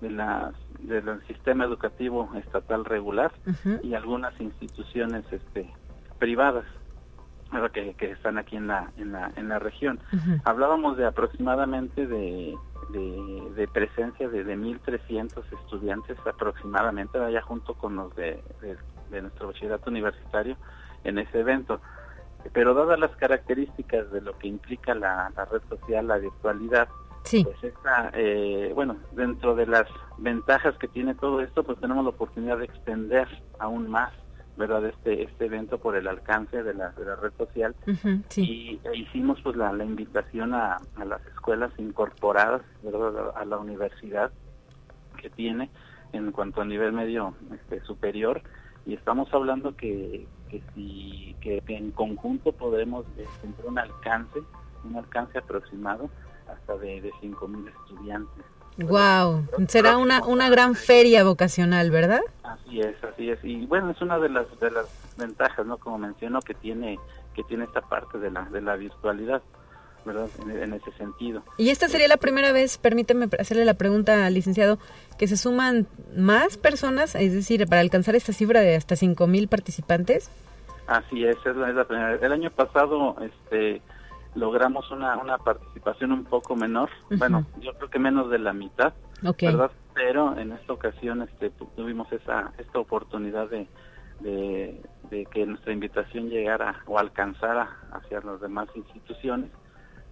[SPEAKER 10] del sistema educativo estatal regular y algunas instituciones este, privadas que, que, están aquí en la, en la, en la región. Hablábamos de aproximadamente de, de, presencia de, de 1.300 estudiantes aproximadamente, allá junto con los de, de, nuestro bachillerato universitario en ese evento. Pero dadas las características de lo que implica la, red social, la virtualidad, pues esta, eh, bueno, dentro de las ventajas que tiene todo esto, pues tenemos la oportunidad de extender aún más verdad este este evento por el alcance de la, de la red social. Y e hicimos pues la, la invitación a, a, las escuelas incorporadas verdad a la universidad que tiene en cuanto a nivel medio este, superior. Y estamos hablando que, que si que, en conjunto podremos tener un alcance un alcance aproximado hasta de, de mil estudiantes
[SPEAKER 2] Wow, será una, una gran feria vocacional, ¿verdad?
[SPEAKER 10] Así es, así es. Y bueno, es una de las de las ventajas, ¿no? Como menciono, que tiene que tiene esta parte de la de la virtualidad, ¿verdad? En, ese sentido.
[SPEAKER 2] Y esta sería la primera vez, permíteme hacerle la pregunta al licenciado, que se suman más personas, es decir, para alcanzar esta cifra de hasta cinco mil participantes.
[SPEAKER 10] Así es, es la, es la primera. El año pasado, este logramos una, una participación un poco menor, bueno, yo creo que menos de la mitad, ¿verdad? Pero en esta ocasión este, tuvimos esa esta oportunidad de, de, que nuestra invitación llegara o alcanzara hacia las demás instituciones,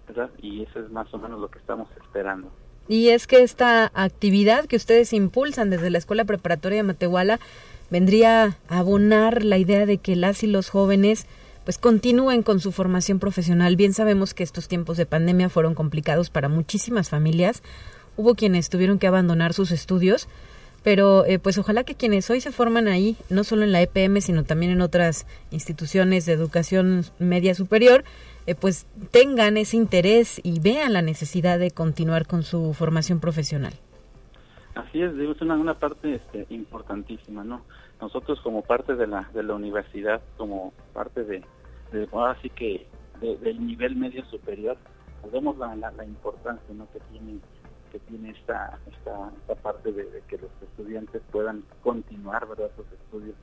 [SPEAKER 10] ¿verdad? Y eso es más o menos lo que estamos esperando.
[SPEAKER 2] Y es que esta actividad que ustedes impulsan desde la Escuela Preparatoria de Matehuala vendría a abonar la idea de que las y los jóvenes pues continúen con su formación profesional. Bien sabemos que estos tiempos de pandemia fueron complicados para muchísimas familias. Hubo quienes tuvieron que abandonar sus estudios, pero eh, pues ojalá que quienes hoy se forman ahí, no solo en la EPM, sino también en otras instituciones de educación media superior, eh, pues tengan ese interés y vean la necesidad de continuar con su formación profesional.
[SPEAKER 10] Así es, digo, es una, una parte este, importantísima, ¿no? Nosotros como parte de la, de la universidad, como parte de, de ahora sí que del nivel medio superior, pues vemos la, la, importancia ¿no? que tiene que tiene esta, esta, esta parte de, que los estudiantes puedan continuar ¿verdad? sus estudios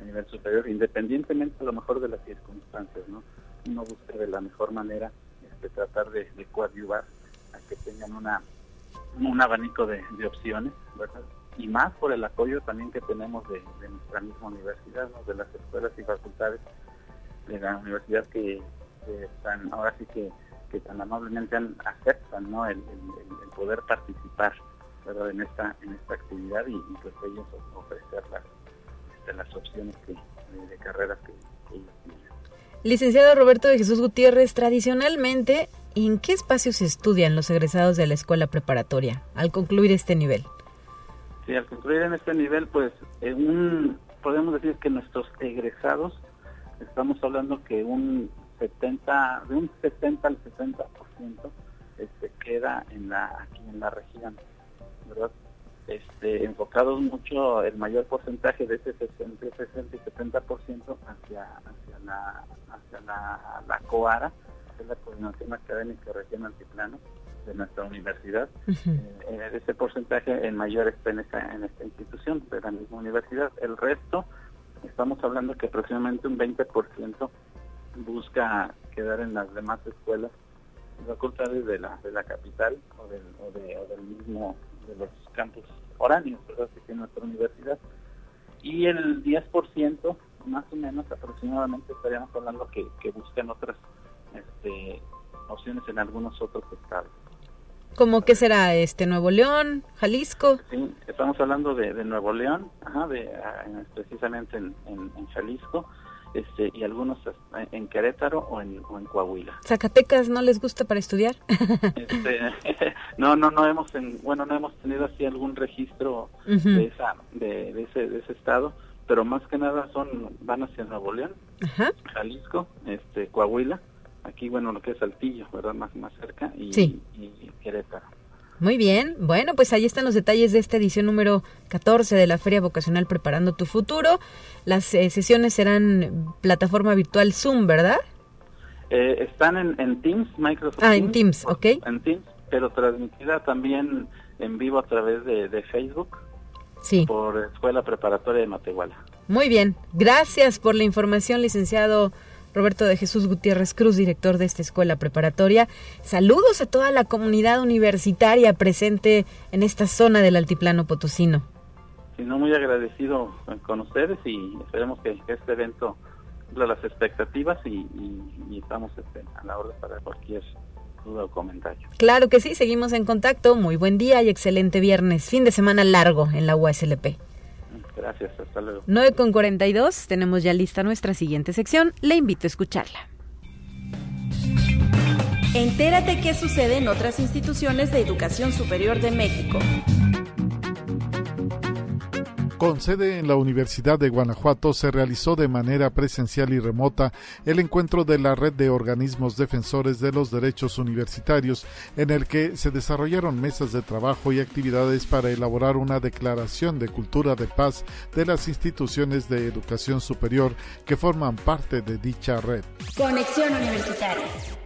[SPEAKER 10] a nivel superior, independientemente a lo mejor de las circunstancias, ¿no? Uno busca de la mejor manera este, tratar de, coadyuvar a que tengan una un abanico de, opciones, ¿verdad? Y más por el apoyo también que tenemos de, nuestra misma universidad, ¿no? de las escuelas y facultades de la universidad que, están ahora sí que que tan amablemente aceptan ¿no? el, poder participar ¿verdad? en esta en esta actividad y, pues ellos ofrecer las, este, las opciones de, carreras que, ellos tienen.
[SPEAKER 2] Licenciado Roberto de Jesús Gutiérrez, tradicionalmente, ¿en qué espacios estudian los egresados de la escuela preparatoria al concluir este nivel?
[SPEAKER 10] Sí, al concluir en este nivel, pues en un, podemos decir que nuestros egresados, estamos hablando que un 70, de un 70 al 60% este, queda en la, aquí en la región, ¿verdad? Este, enfocados mucho el mayor porcentaje de ese 60, 60 y 70% hacia, hacia, la, hacia la, la COARA, que es la Coordinación Académica Región Altiplano de nuestra universidad. Eh, ese porcentaje en mayor está en esta, en esta institución de la misma universidad. El resto, estamos hablando que aproximadamente un 20% busca quedar en las demás escuelas facultades de la, de la capital o del, o, de, o del mismo de los campus foráneos que tiene nuestra universidad y el 10% más o menos aproximadamente estaríamos hablando que, que buscan otras este, opciones en algunos otros estados.
[SPEAKER 2] ¿Cómo que será este Nuevo León, Jalisco?
[SPEAKER 10] Sí, estamos hablando de, de Nuevo León, ajá, de, ah, precisamente en, en Jalisco este, y algunos en Querétaro o en, Coahuila.
[SPEAKER 2] ¿Zacatecas no les gusta para estudiar?
[SPEAKER 10] Este, no, no, no hemos, bueno, no hemos tenido así algún registro de, esa, de, ese, de ese estado, pero más que nada son van hacia Nuevo León, Jalisco, este, Coahuila, aquí bueno lo que es Saltillo, verdad, más más cerca y Querétaro.
[SPEAKER 2] Muy bien, bueno, pues ahí están los detalles de esta edición número 14 de la Feria Vocacional Preparando tu Futuro. Las eh, sesiones serán plataforma virtual Zoom, ¿verdad?
[SPEAKER 10] Eh, están en, Teams, Microsoft.
[SPEAKER 2] Ah, en Teams, ok.
[SPEAKER 10] En Teams, pero transmitida también en vivo a través de, Facebook.
[SPEAKER 2] Sí.
[SPEAKER 10] Por Escuela Preparatoria de Matehuala.
[SPEAKER 2] Muy bien, gracias por la información, licenciado Roberto de Jesús Gutiérrez Cruz, director de esta escuela preparatoria. Saludos a toda la comunidad universitaria presente en esta zona del altiplano potosino.
[SPEAKER 10] Sí, no, muy agradecido con ustedes y esperemos que este evento cumpla las expectativas y, estamos este, a la orden para cualquier duda o comentario.
[SPEAKER 2] Claro que sí, seguimos en contacto. Muy buen día y excelente viernes. Fin de semana largo en la USLP.
[SPEAKER 10] Gracias, hasta luego.
[SPEAKER 2] 9 con 42, tenemos ya lista nuestra siguiente sección. Le invito a escucharla.
[SPEAKER 3] Entérate qué sucede en otras instituciones de educación superior de México.
[SPEAKER 11] Con sede en la Universidad de Guanajuato se realizó de manera presencial y remota el encuentro de la Red de Organismos Defensores de los Derechos Universitarios, en el que se desarrollaron mesas de trabajo y actividades para elaborar una declaración de cultura de paz de las instituciones de educación superior que forman parte de dicha red.
[SPEAKER 6] Conexión Universitaria.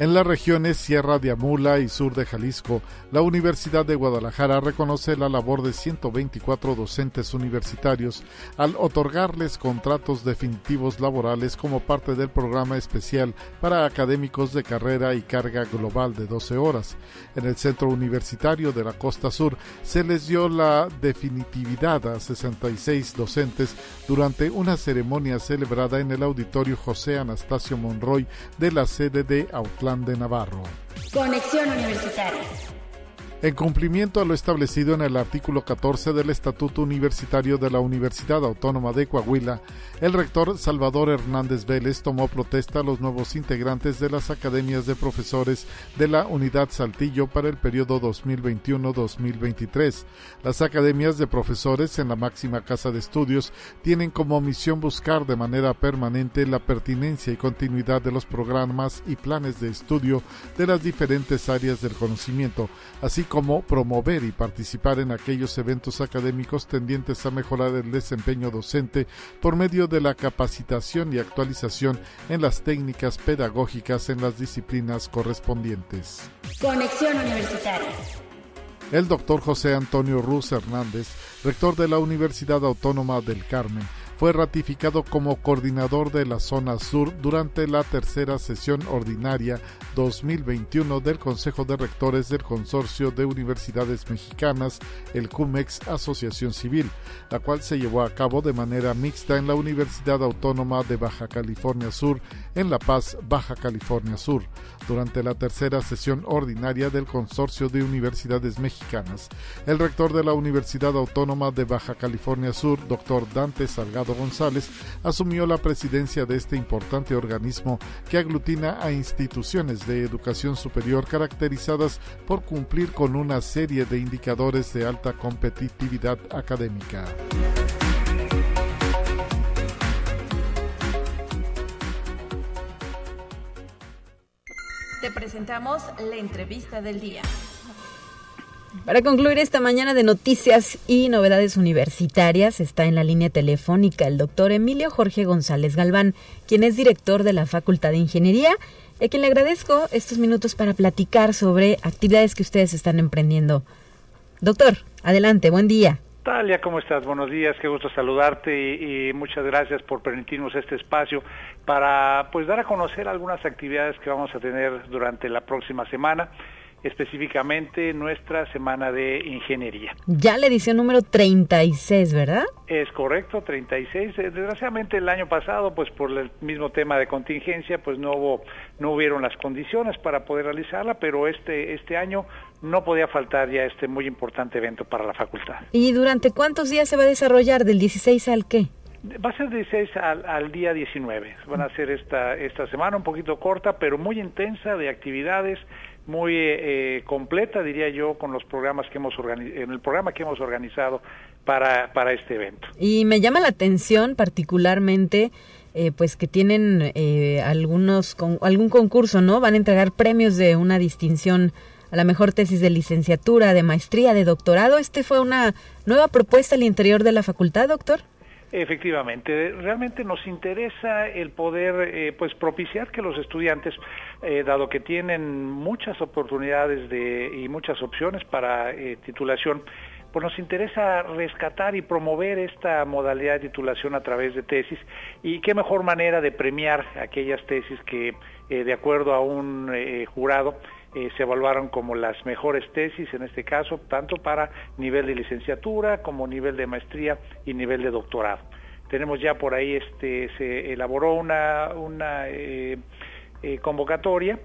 [SPEAKER 11] En las regiones Sierra de Amula y Sur de Jalisco, la Universidad de Guadalajara reconoce la labor de 124 docentes universitarios al otorgarles contratos definitivos laborales como parte del programa especial para académicos de carrera y carga global de 12 horas. En el Centro Universitario de la Costa Sur se les dio la definitividad a 66 docentes durante una ceremonia celebrada en el Auditorio José Anastasio Monroy de la sede de Autlán de Navarro.
[SPEAKER 6] Conexión Universitaria.
[SPEAKER 11] En cumplimiento a lo establecido en el artículo 14 del Estatuto Universitario de la Universidad Autónoma de Coahuila, el rector Salvador Hernández Vélez tomó protesta a los nuevos integrantes de las academias de profesores de la Unidad Saltillo para el periodo 2021-2023. Las academias de profesores en la máxima casa de estudios tienen como misión buscar de manera permanente la pertinencia y continuidad de los programas y planes de estudio de las diferentes áreas del conocimiento, así como promover y participar en aquellos eventos académicos tendientes a mejorar el desempeño docente por medio de la capacitación y actualización en las técnicas pedagógicas en las disciplinas correspondientes.
[SPEAKER 6] Conexión Universitaria.
[SPEAKER 11] El doctor José Antonio Ruz Hernández, rector de la Universidad Autónoma del Carmen, fue ratificado como coordinador de la zona sur durante la tercera sesión ordinaria 2021 del Consejo de Rectores del Consorcio de Universidades Mexicanas, el CUMEX Asociación Civil, la cual se llevó a cabo de manera mixta en la Universidad Autónoma de Baja California Sur, en La Paz, Baja California Sur, durante la tercera sesión ordinaria del Consorcio de Universidades Mexicanas. El rector de la Universidad Autónoma de Baja California Sur, doctor Dante Salgado González, asumió la presidencia de este importante organismo que aglutina a instituciones de educación superior caracterizadas por cumplir con una serie de indicadores de alta competitividad académica.
[SPEAKER 3] Presentamos la entrevista del día.
[SPEAKER 2] Para concluir esta mañana de noticias y novedades universitarias, está en la línea telefónica el doctor Emilio Jorge González Galván, quien es director de la Facultad de Ingeniería, y a quien le agradezco estos minutos para platicar sobre actividades que ustedes están emprendiendo. Doctor, adelante, buen día.
[SPEAKER 12] Talia, ¿cómo estás? Buenos días, qué gusto saludarte y, y, muchas gracias por permitirnos este espacio para pues dar a conocer algunas actividades que vamos a tener durante la próxima semana específicamente nuestra semana de ingeniería.
[SPEAKER 2] Ya la edición número 36, ¿verdad?
[SPEAKER 12] Es correcto, 36. Desgraciadamente el año pasado, pues por el mismo tema de contingencia, pues no hubo, no hubieron las condiciones para poder realizarla, pero este, este año no podía faltar ya este muy importante evento para la facultad.
[SPEAKER 2] ¿Y durante cuántos días se va a desarrollar? ¿Del 16 al qué?
[SPEAKER 12] Va a ser 16 al, al día 19. Van a ser esta, esta semana un poquito corta, pero muy intensa de actividades, muy eh, completa, diría yo, con los programas que hemos en el programa que hemos organizado para, para este evento.
[SPEAKER 2] Y me llama la atención particularmente, eh, pues que tienen eh, algunos con, algún concurso, ¿no? Van a entregar premios de una distinción a la mejor tesis de licenciatura, de maestría, de doctorado. ¿Este fue una nueva propuesta al interior de la facultad, doctor?
[SPEAKER 12] Efectivamente, realmente nos interesa el poder eh, pues propiciar que los estudiantes, eh, dado que tienen muchas oportunidades de, y muchas opciones para eh, titulación, pues nos interesa rescatar y promover esta modalidad de titulación a través de tesis. Y qué mejor manera de premiar aquellas tesis que de acuerdo a un jurado eh, se evaluaron como las mejores tesis, en este caso, tanto para nivel de licenciatura como nivel de maestría y nivel de doctorado. Tenemos ya por ahí, este, se elaboró una, una eh, eh, convocatoria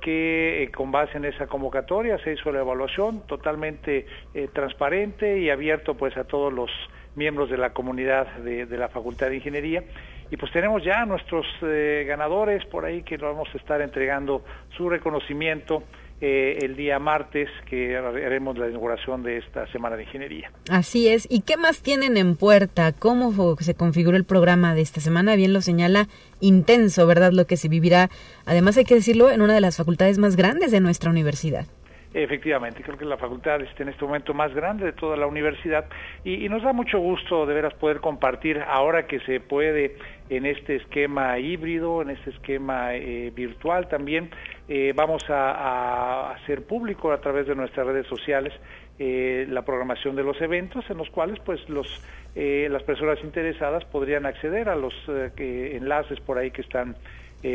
[SPEAKER 12] que con base en esa convocatoria se hizo la evaluación totalmente transparente y abierto pues a todos los miembros de la comunidad de, de la Facultad de Ingeniería y pues tenemos ya nuestros eh, ganadores por ahí que vamos a estar entregando su reconocimiento eh, el día martes que haremos la inauguración de esta Semana de Ingeniería.
[SPEAKER 2] Así es. ¿Y qué más tienen en puerta? ¿Cómo se configuró el programa de esta semana? Bien lo señala, intenso, ¿verdad? Lo que se vivirá, además hay que decirlo, en una de las facultades más grandes de nuestra universidad.
[SPEAKER 12] Efectivamente, creo que la facultad está en este momento más grande de toda la universidad y, nos da mucho gusto de veras poder compartir ahora que se puede en este esquema híbrido, en este esquema eh, virtual también. Eh, vamos a, hacer público a través de nuestras redes sociales eh, la programación de los eventos en los cuales pues los eh, las personas interesadas podrían acceder a los eh, enlaces por ahí que están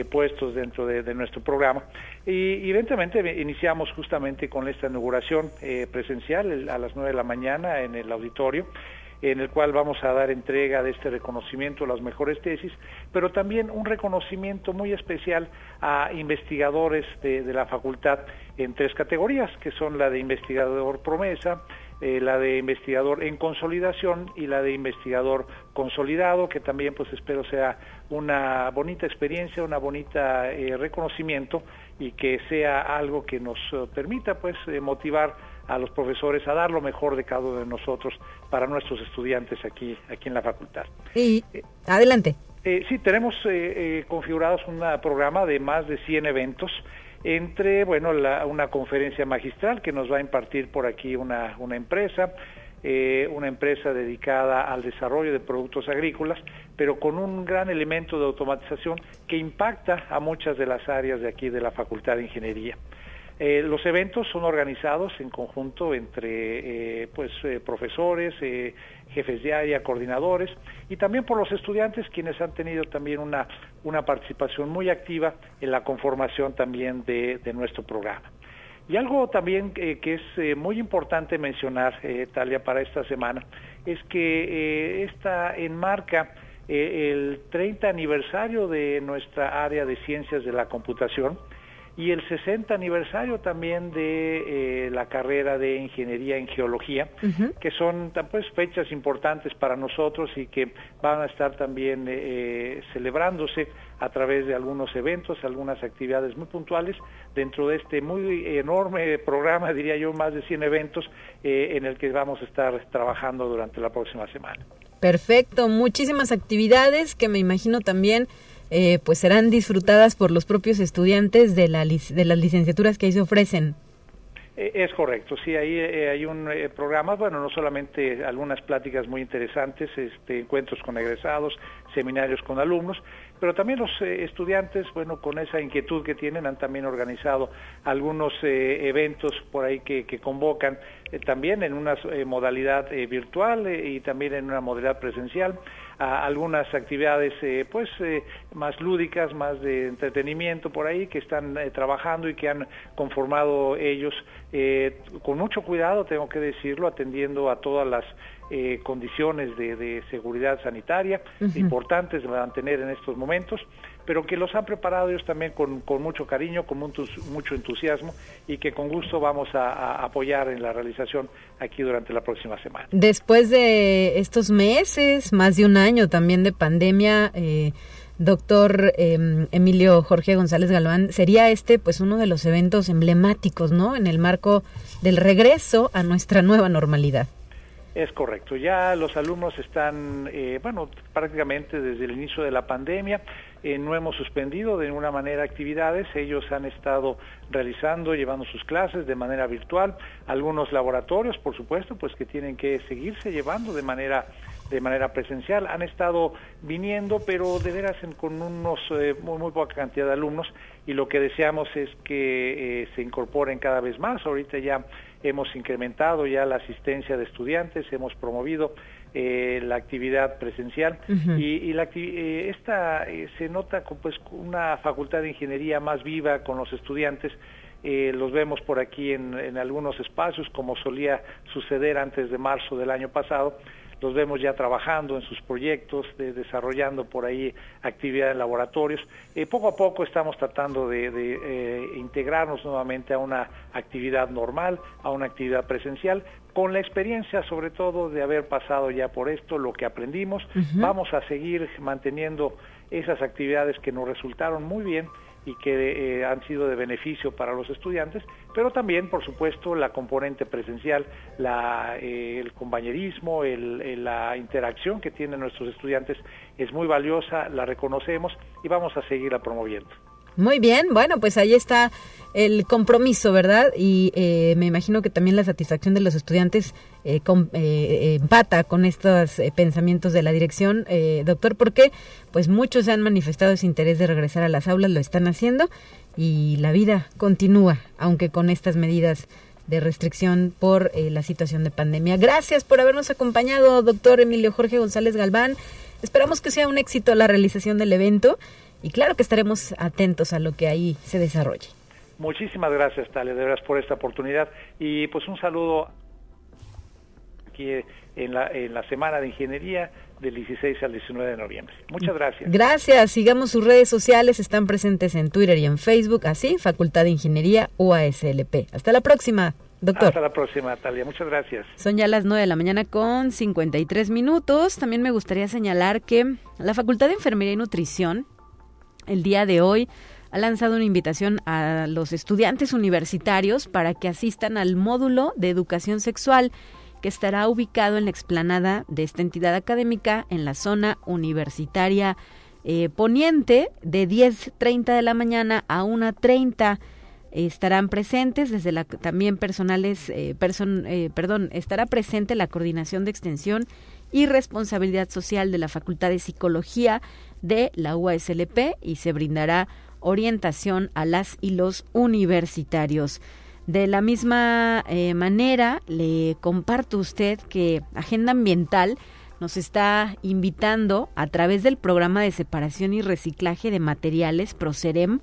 [SPEAKER 12] puestos dentro de, nuestro programa. Y evidentemente iniciamos justamente con esta inauguración presencial a las 9 de la mañana en el auditorio en el cual vamos a dar entrega de este reconocimiento a las mejores tesis, pero también un reconocimiento muy especial a investigadores de, la facultad en tres categorías, que son la de investigador promesa, eh, la de investigador en consolidación y la de investigador consolidado, que también pues espero sea una bonita experiencia, una bonita eh, reconocimiento y que sea algo que nos eh, permita pues motivar a los profesores a dar lo mejor de cada uno de nosotros para nuestros estudiantes aquí, aquí en la facultad.
[SPEAKER 2] Y adelante.
[SPEAKER 12] sí, tenemos configurados un programa de más de 100 eventos entre, bueno, una conferencia magistral que nos va a impartir por aquí una, una empresa, eh, una empresa dedicada al desarrollo de productos agrícolas, pero con un gran elemento de automatización que impacta a muchas de las áreas de aquí de la Facultad de Ingeniería. Eh, los eventos son organizados en conjunto entre eh, pues, eh, profesores, jefes de área, coordinadores y también por los estudiantes quienes han tenido también una, una participación muy activa en la conformación también de, nuestro programa. Y algo también que es muy importante mencionar, Talia, para esta semana, es que esta enmarca el 30 aniversario de nuestra área de ciencias de la computación, y el 60 aniversario también de eh, la carrera de ingeniería en geología, que son pues fechas importantes para nosotros y que van a estar también eh, celebrándose a través de algunos eventos, algunas actividades muy puntuales dentro de este muy enorme programa, diría yo, más de 100 eventos eh, en el que vamos a estar trabajando durante la próxima semana.
[SPEAKER 2] Perfecto, muchísimas actividades que me imagino también eh, pues serán disfrutadas por los propios estudiantes de, la, de las licenciaturas que ahí se ofrecen.
[SPEAKER 12] Eh, es correcto, sí, ahí eh, hay un programa, bueno, no solamente algunas pláticas muy interesantes, este, encuentros con egresados, seminarios con alumnos, pero también los estudiantes, bueno, con esa inquietud que tienen, han también organizado algunos eventos por ahí que convocan también en una modalidad virtual y también en una modalidad presencial a algunas actividades eh, pues eh, más lúdicas, más de entretenimiento por ahí que están eh, trabajando y que han conformado ellos con mucho cuidado, tengo que decirlo, atendiendo a todas las condiciones de, seguridad sanitaria importantes de mantener en estos momentos pero que los han preparado ellos también con, mucho cariño, con mucho, entusiasmo y que con gusto vamos a, apoyar en la realización aquí durante la próxima semana.
[SPEAKER 2] Después de estos meses, más de un año también de pandemia, eh, doctor em, Emilio Jorge González Galván, sería este pues uno de los eventos emblemáticos, ¿no? En el marco del regreso a nuestra nueva normalidad.
[SPEAKER 12] Es correcto, ya los alumnos están, eh, bueno, prácticamente desde el inicio de la pandemia, eh, no hemos suspendido de ninguna manera actividades, ellos han estado realizando, llevando sus clases de manera virtual, algunos laboratorios, por supuesto, pues que tienen que seguirse llevando de manera de manera presencial, han estado viniendo, pero de veras con unos eh, muy, muy poca cantidad de alumnos. Y lo que deseamos es que se incorporen cada vez más. Ahorita ya hemos incrementado ya la asistencia de estudiantes, hemos promovido eh, la actividad presencial. Y, la, eh, esta eh, se nota con pues una facultad de ingeniería más viva con los estudiantes. Los vemos por aquí en, en, algunos espacios como solía suceder antes de marzo del año pasado los vemos ya trabajando en sus proyectos, desarrollando por ahí actividad en laboratorios. Eh, poco a poco estamos tratando de, eh, integrarnos nuevamente a una actividad normal, a una actividad presencial, con la experiencia sobre todo de haber pasado ya por esto, lo que aprendimos. Vamos a seguir manteniendo esas actividades que nos resultaron muy bien y que eh, han sido de beneficio para los estudiantes, pero también, por supuesto, la componente presencial, eh, el compañerismo, la interacción que tienen nuestros estudiantes es muy valiosa, la reconocemos y vamos a seguirla promoviendo.
[SPEAKER 2] Muy bien, bueno, pues ahí está el compromiso, ¿verdad? Y eh, me imagino que también la satisfacción de los estudiantes eh, eh, empata con estos pensamientos de la dirección, doctor, porque pues muchos han manifestado ese interés de regresar a las aulas, lo están haciendo y la vida continúa, aunque con estas medidas de restricción por la situación de pandemia. Gracias por habernos acompañado, doctor Emilio Jorge González Galván. Esperamos que sea un éxito la realización del evento y claro que estaremos atentos a lo que ahí se desarrolle.
[SPEAKER 12] Muchísimas gracias, Talia, de veras por esta oportunidad y pues un saludo aquí en la, en la Semana de Ingeniería del 16 al 19 de noviembre. Muchas gracias.
[SPEAKER 2] Gracias. Sigamos sus redes sociales. Están presentes en Twitter y en Facebook, así, Facultad de Ingeniería UASLP. Hasta la próxima. Doctor.
[SPEAKER 12] Hasta la próxima, Talia. Muchas gracias.
[SPEAKER 2] Son ya las 9 de la mañana con 53 minutos. También me gustaría señalar que la Facultad de Enfermería y Nutrición, el día de hoy, ha lanzado una invitación a los estudiantes universitarios para que asistan al módulo de educación sexual que estará ubicado en la explanada de esta entidad académica en la zona universitaria eh, poniente de 10.30 de la mañana a 1.30 estarán presentes desde la también personales eh, eh, perdón estará presente la coordinación de extensión y responsabilidad social de la Facultad de Psicología de la UASLP y se brindará orientación a las y los universitarios. De la misma eh, manera, le comparto a usted que Agenda Ambiental nos está invitando a través del programa de separación y reciclaje de materiales Procerem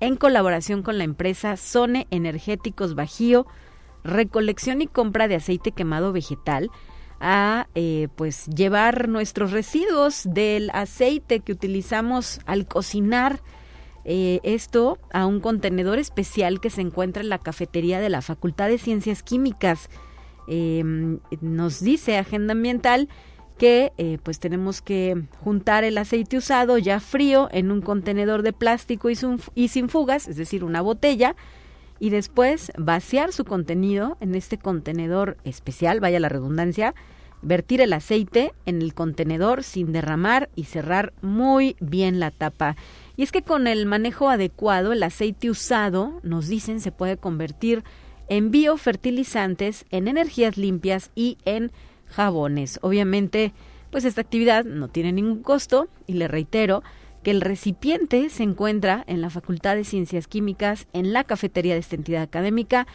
[SPEAKER 2] en colaboración con la empresa Zone Energéticos Bajío, recolección y compra de aceite quemado vegetal, a eh, pues llevar nuestros residuos del aceite que utilizamos al cocinar eh, esto a un contenedor especial que se encuentra en la cafetería de la Facultad de Ciencias Químicas. Em, nos dice Agenda Ambiental que eh, pues tenemos que juntar el aceite usado ya frío en un contenedor de plástico y, y sin fugas, es decir, una botella, y después vaciar su contenido en este contenedor especial, vaya la redundancia, vertir el aceite en el contenedor sin derramar y cerrar muy bien la tapa. Y es que con el manejo adecuado, el aceite usado, nos dicen, se puede convertir en biofertilizantes, en energías limpias y en jabones. Obviamente, pues esta actividad no tiene ningún costo y le reitero que el recipiente se encuentra en la Facultad de Ciencias Químicas, en la cafetería de esta entidad académica,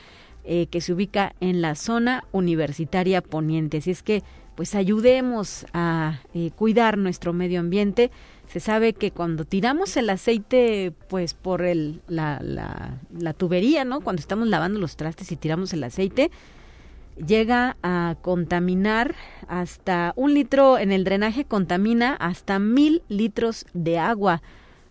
[SPEAKER 2] eh, que se ubica en la zona universitaria poniente. Así es que, pues ayudemos a eh, cuidar nuestro medio ambiente. Se sabe que cuando tiramos el aceite, pues por el, la, la, la tubería, ¿no? Cuando estamos lavando los trastes y tiramos el aceite, llega a contaminar hasta un litro en el drenaje contamina hasta mil litros de agua.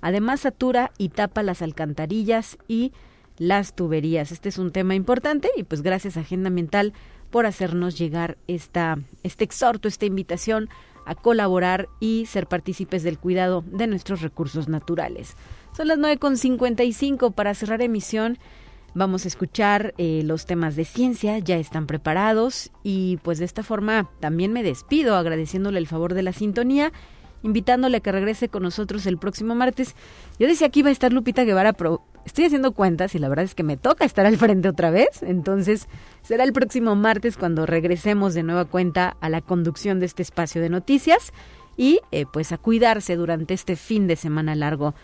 [SPEAKER 2] Además satura y tapa las alcantarillas y las tuberías. Este es un tema importante y pues gracias a Agenda Ambiental por hacernos llegar esta, este exhorto, esta invitación a colaborar y ser partícipes del cuidado de nuestros recursos naturales. Son las 9.55 para cerrar emisión. Vamos a escuchar eh, los temas de ciencia, ya están preparados y pues de esta forma también me despido agradeciéndole el favor de la sintonía, invitándole a que regrese con nosotros el próximo martes. Yo decía que iba a estar Lupita Guevara, pero estoy haciendo cuentas y la verdad es que me toca estar al frente otra vez, entonces será el próximo martes cuando regresemos de nueva cuenta a la conducción de este espacio de noticias y eh, pues a cuidarse durante este fin de semana largo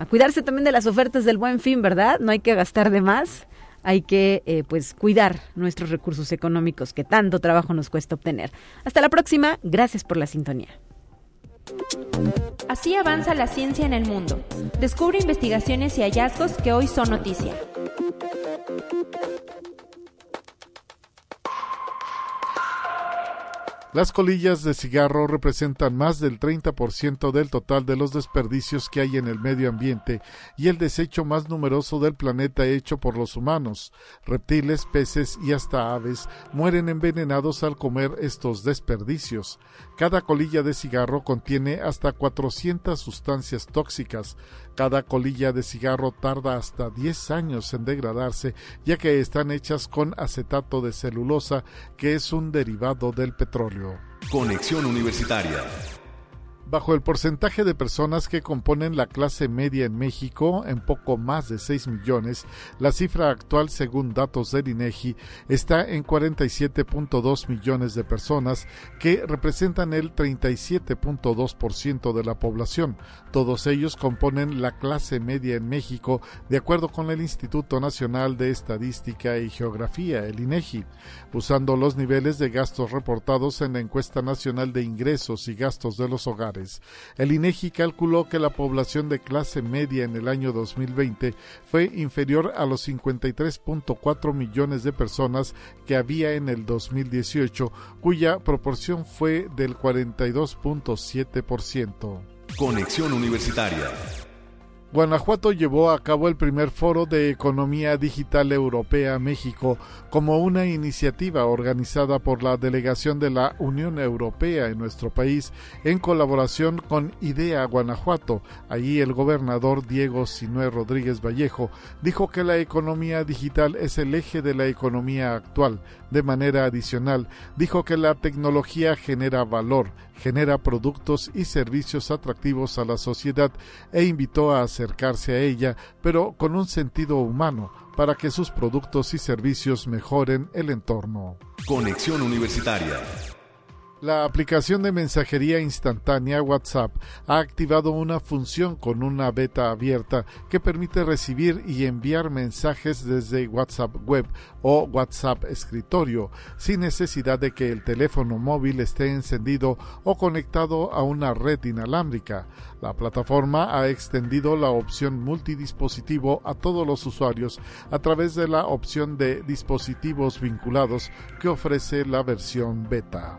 [SPEAKER 2] a cuidarse también de las ofertas del buen fin, ¿verdad? No hay que gastar de más, hay que eh, pues cuidar nuestros recursos económicos que tanto trabajo nos cuesta obtener. Hasta la próxima, gracias por la sintonía.
[SPEAKER 3] Así avanza la ciencia en el mundo. Descubre investigaciones y hallazgos que hoy son noticia.
[SPEAKER 11] Las colillas de cigarro representan más del 30% del total de los desperdicios que hay en el medio ambiente y el desecho más numeroso del planeta hecho por los humanos. Reptiles, peces y hasta aves mueren envenenados al comer estos desperdicios. Cada colilla de cigarro contiene hasta 400 sustancias tóxicas. Cada colilla de cigarro tarda hasta 10 años en degradarse, ya que están hechas con acetato de celulosa, que es un derivado del petróleo.
[SPEAKER 1] Conexión Universitaria
[SPEAKER 11] bajo el porcentaje de personas que componen la clase media en México, en poco más de 6 millones, la cifra actual, según datos del INEGI, está en 47.2 millones de personas, que representan el 37.2% de la población. Todos ellos componen la clase media en México, de acuerdo con el Instituto Nacional de Estadística y Geografía, el INEGI, usando los niveles de gastos reportados en la encuesta nacional de ingresos y gastos de los hogares El INEGI calculó que la población de clase media en el año 2020 fue inferior a los 53.4 millones de personas que había en el 2018, cuya proporción fue del 42.7%.
[SPEAKER 1] Conexión Universitaria
[SPEAKER 11] Guanajuato llevó a cabo el primer foro de Economía Digital Europea México como una iniciativa organizada por la delegación de la Unión Europea en nuestro país en colaboración con IDEA Guanajuato. Allí el gobernador Diego Sinué Rodríguez Vallejo dijo que la economía digital es el eje de la economía actual. De manera adicional, dijo que la tecnología genera valor, genera productos y servicios atractivos a la sociedad e invitó a acercarse a ella, pero con un sentido humano, para que sus productos y servicios mejoren el entorno.
[SPEAKER 1] Conexión Universitaria
[SPEAKER 11] la aplicación de mensajería instantánea WhatsApp ha activado una función con una beta abierta que permite recibir y enviar mensajes desde WhatsApp Web o WhatsApp Escritorio sin necesidad de que el teléfono móvil esté encendido o conectado a una red inalámbrica. La plataforma ha extendido la opción multidispositivo a todos los usuarios a través de la opción de dispositivos vinculados que ofrece la versión beta.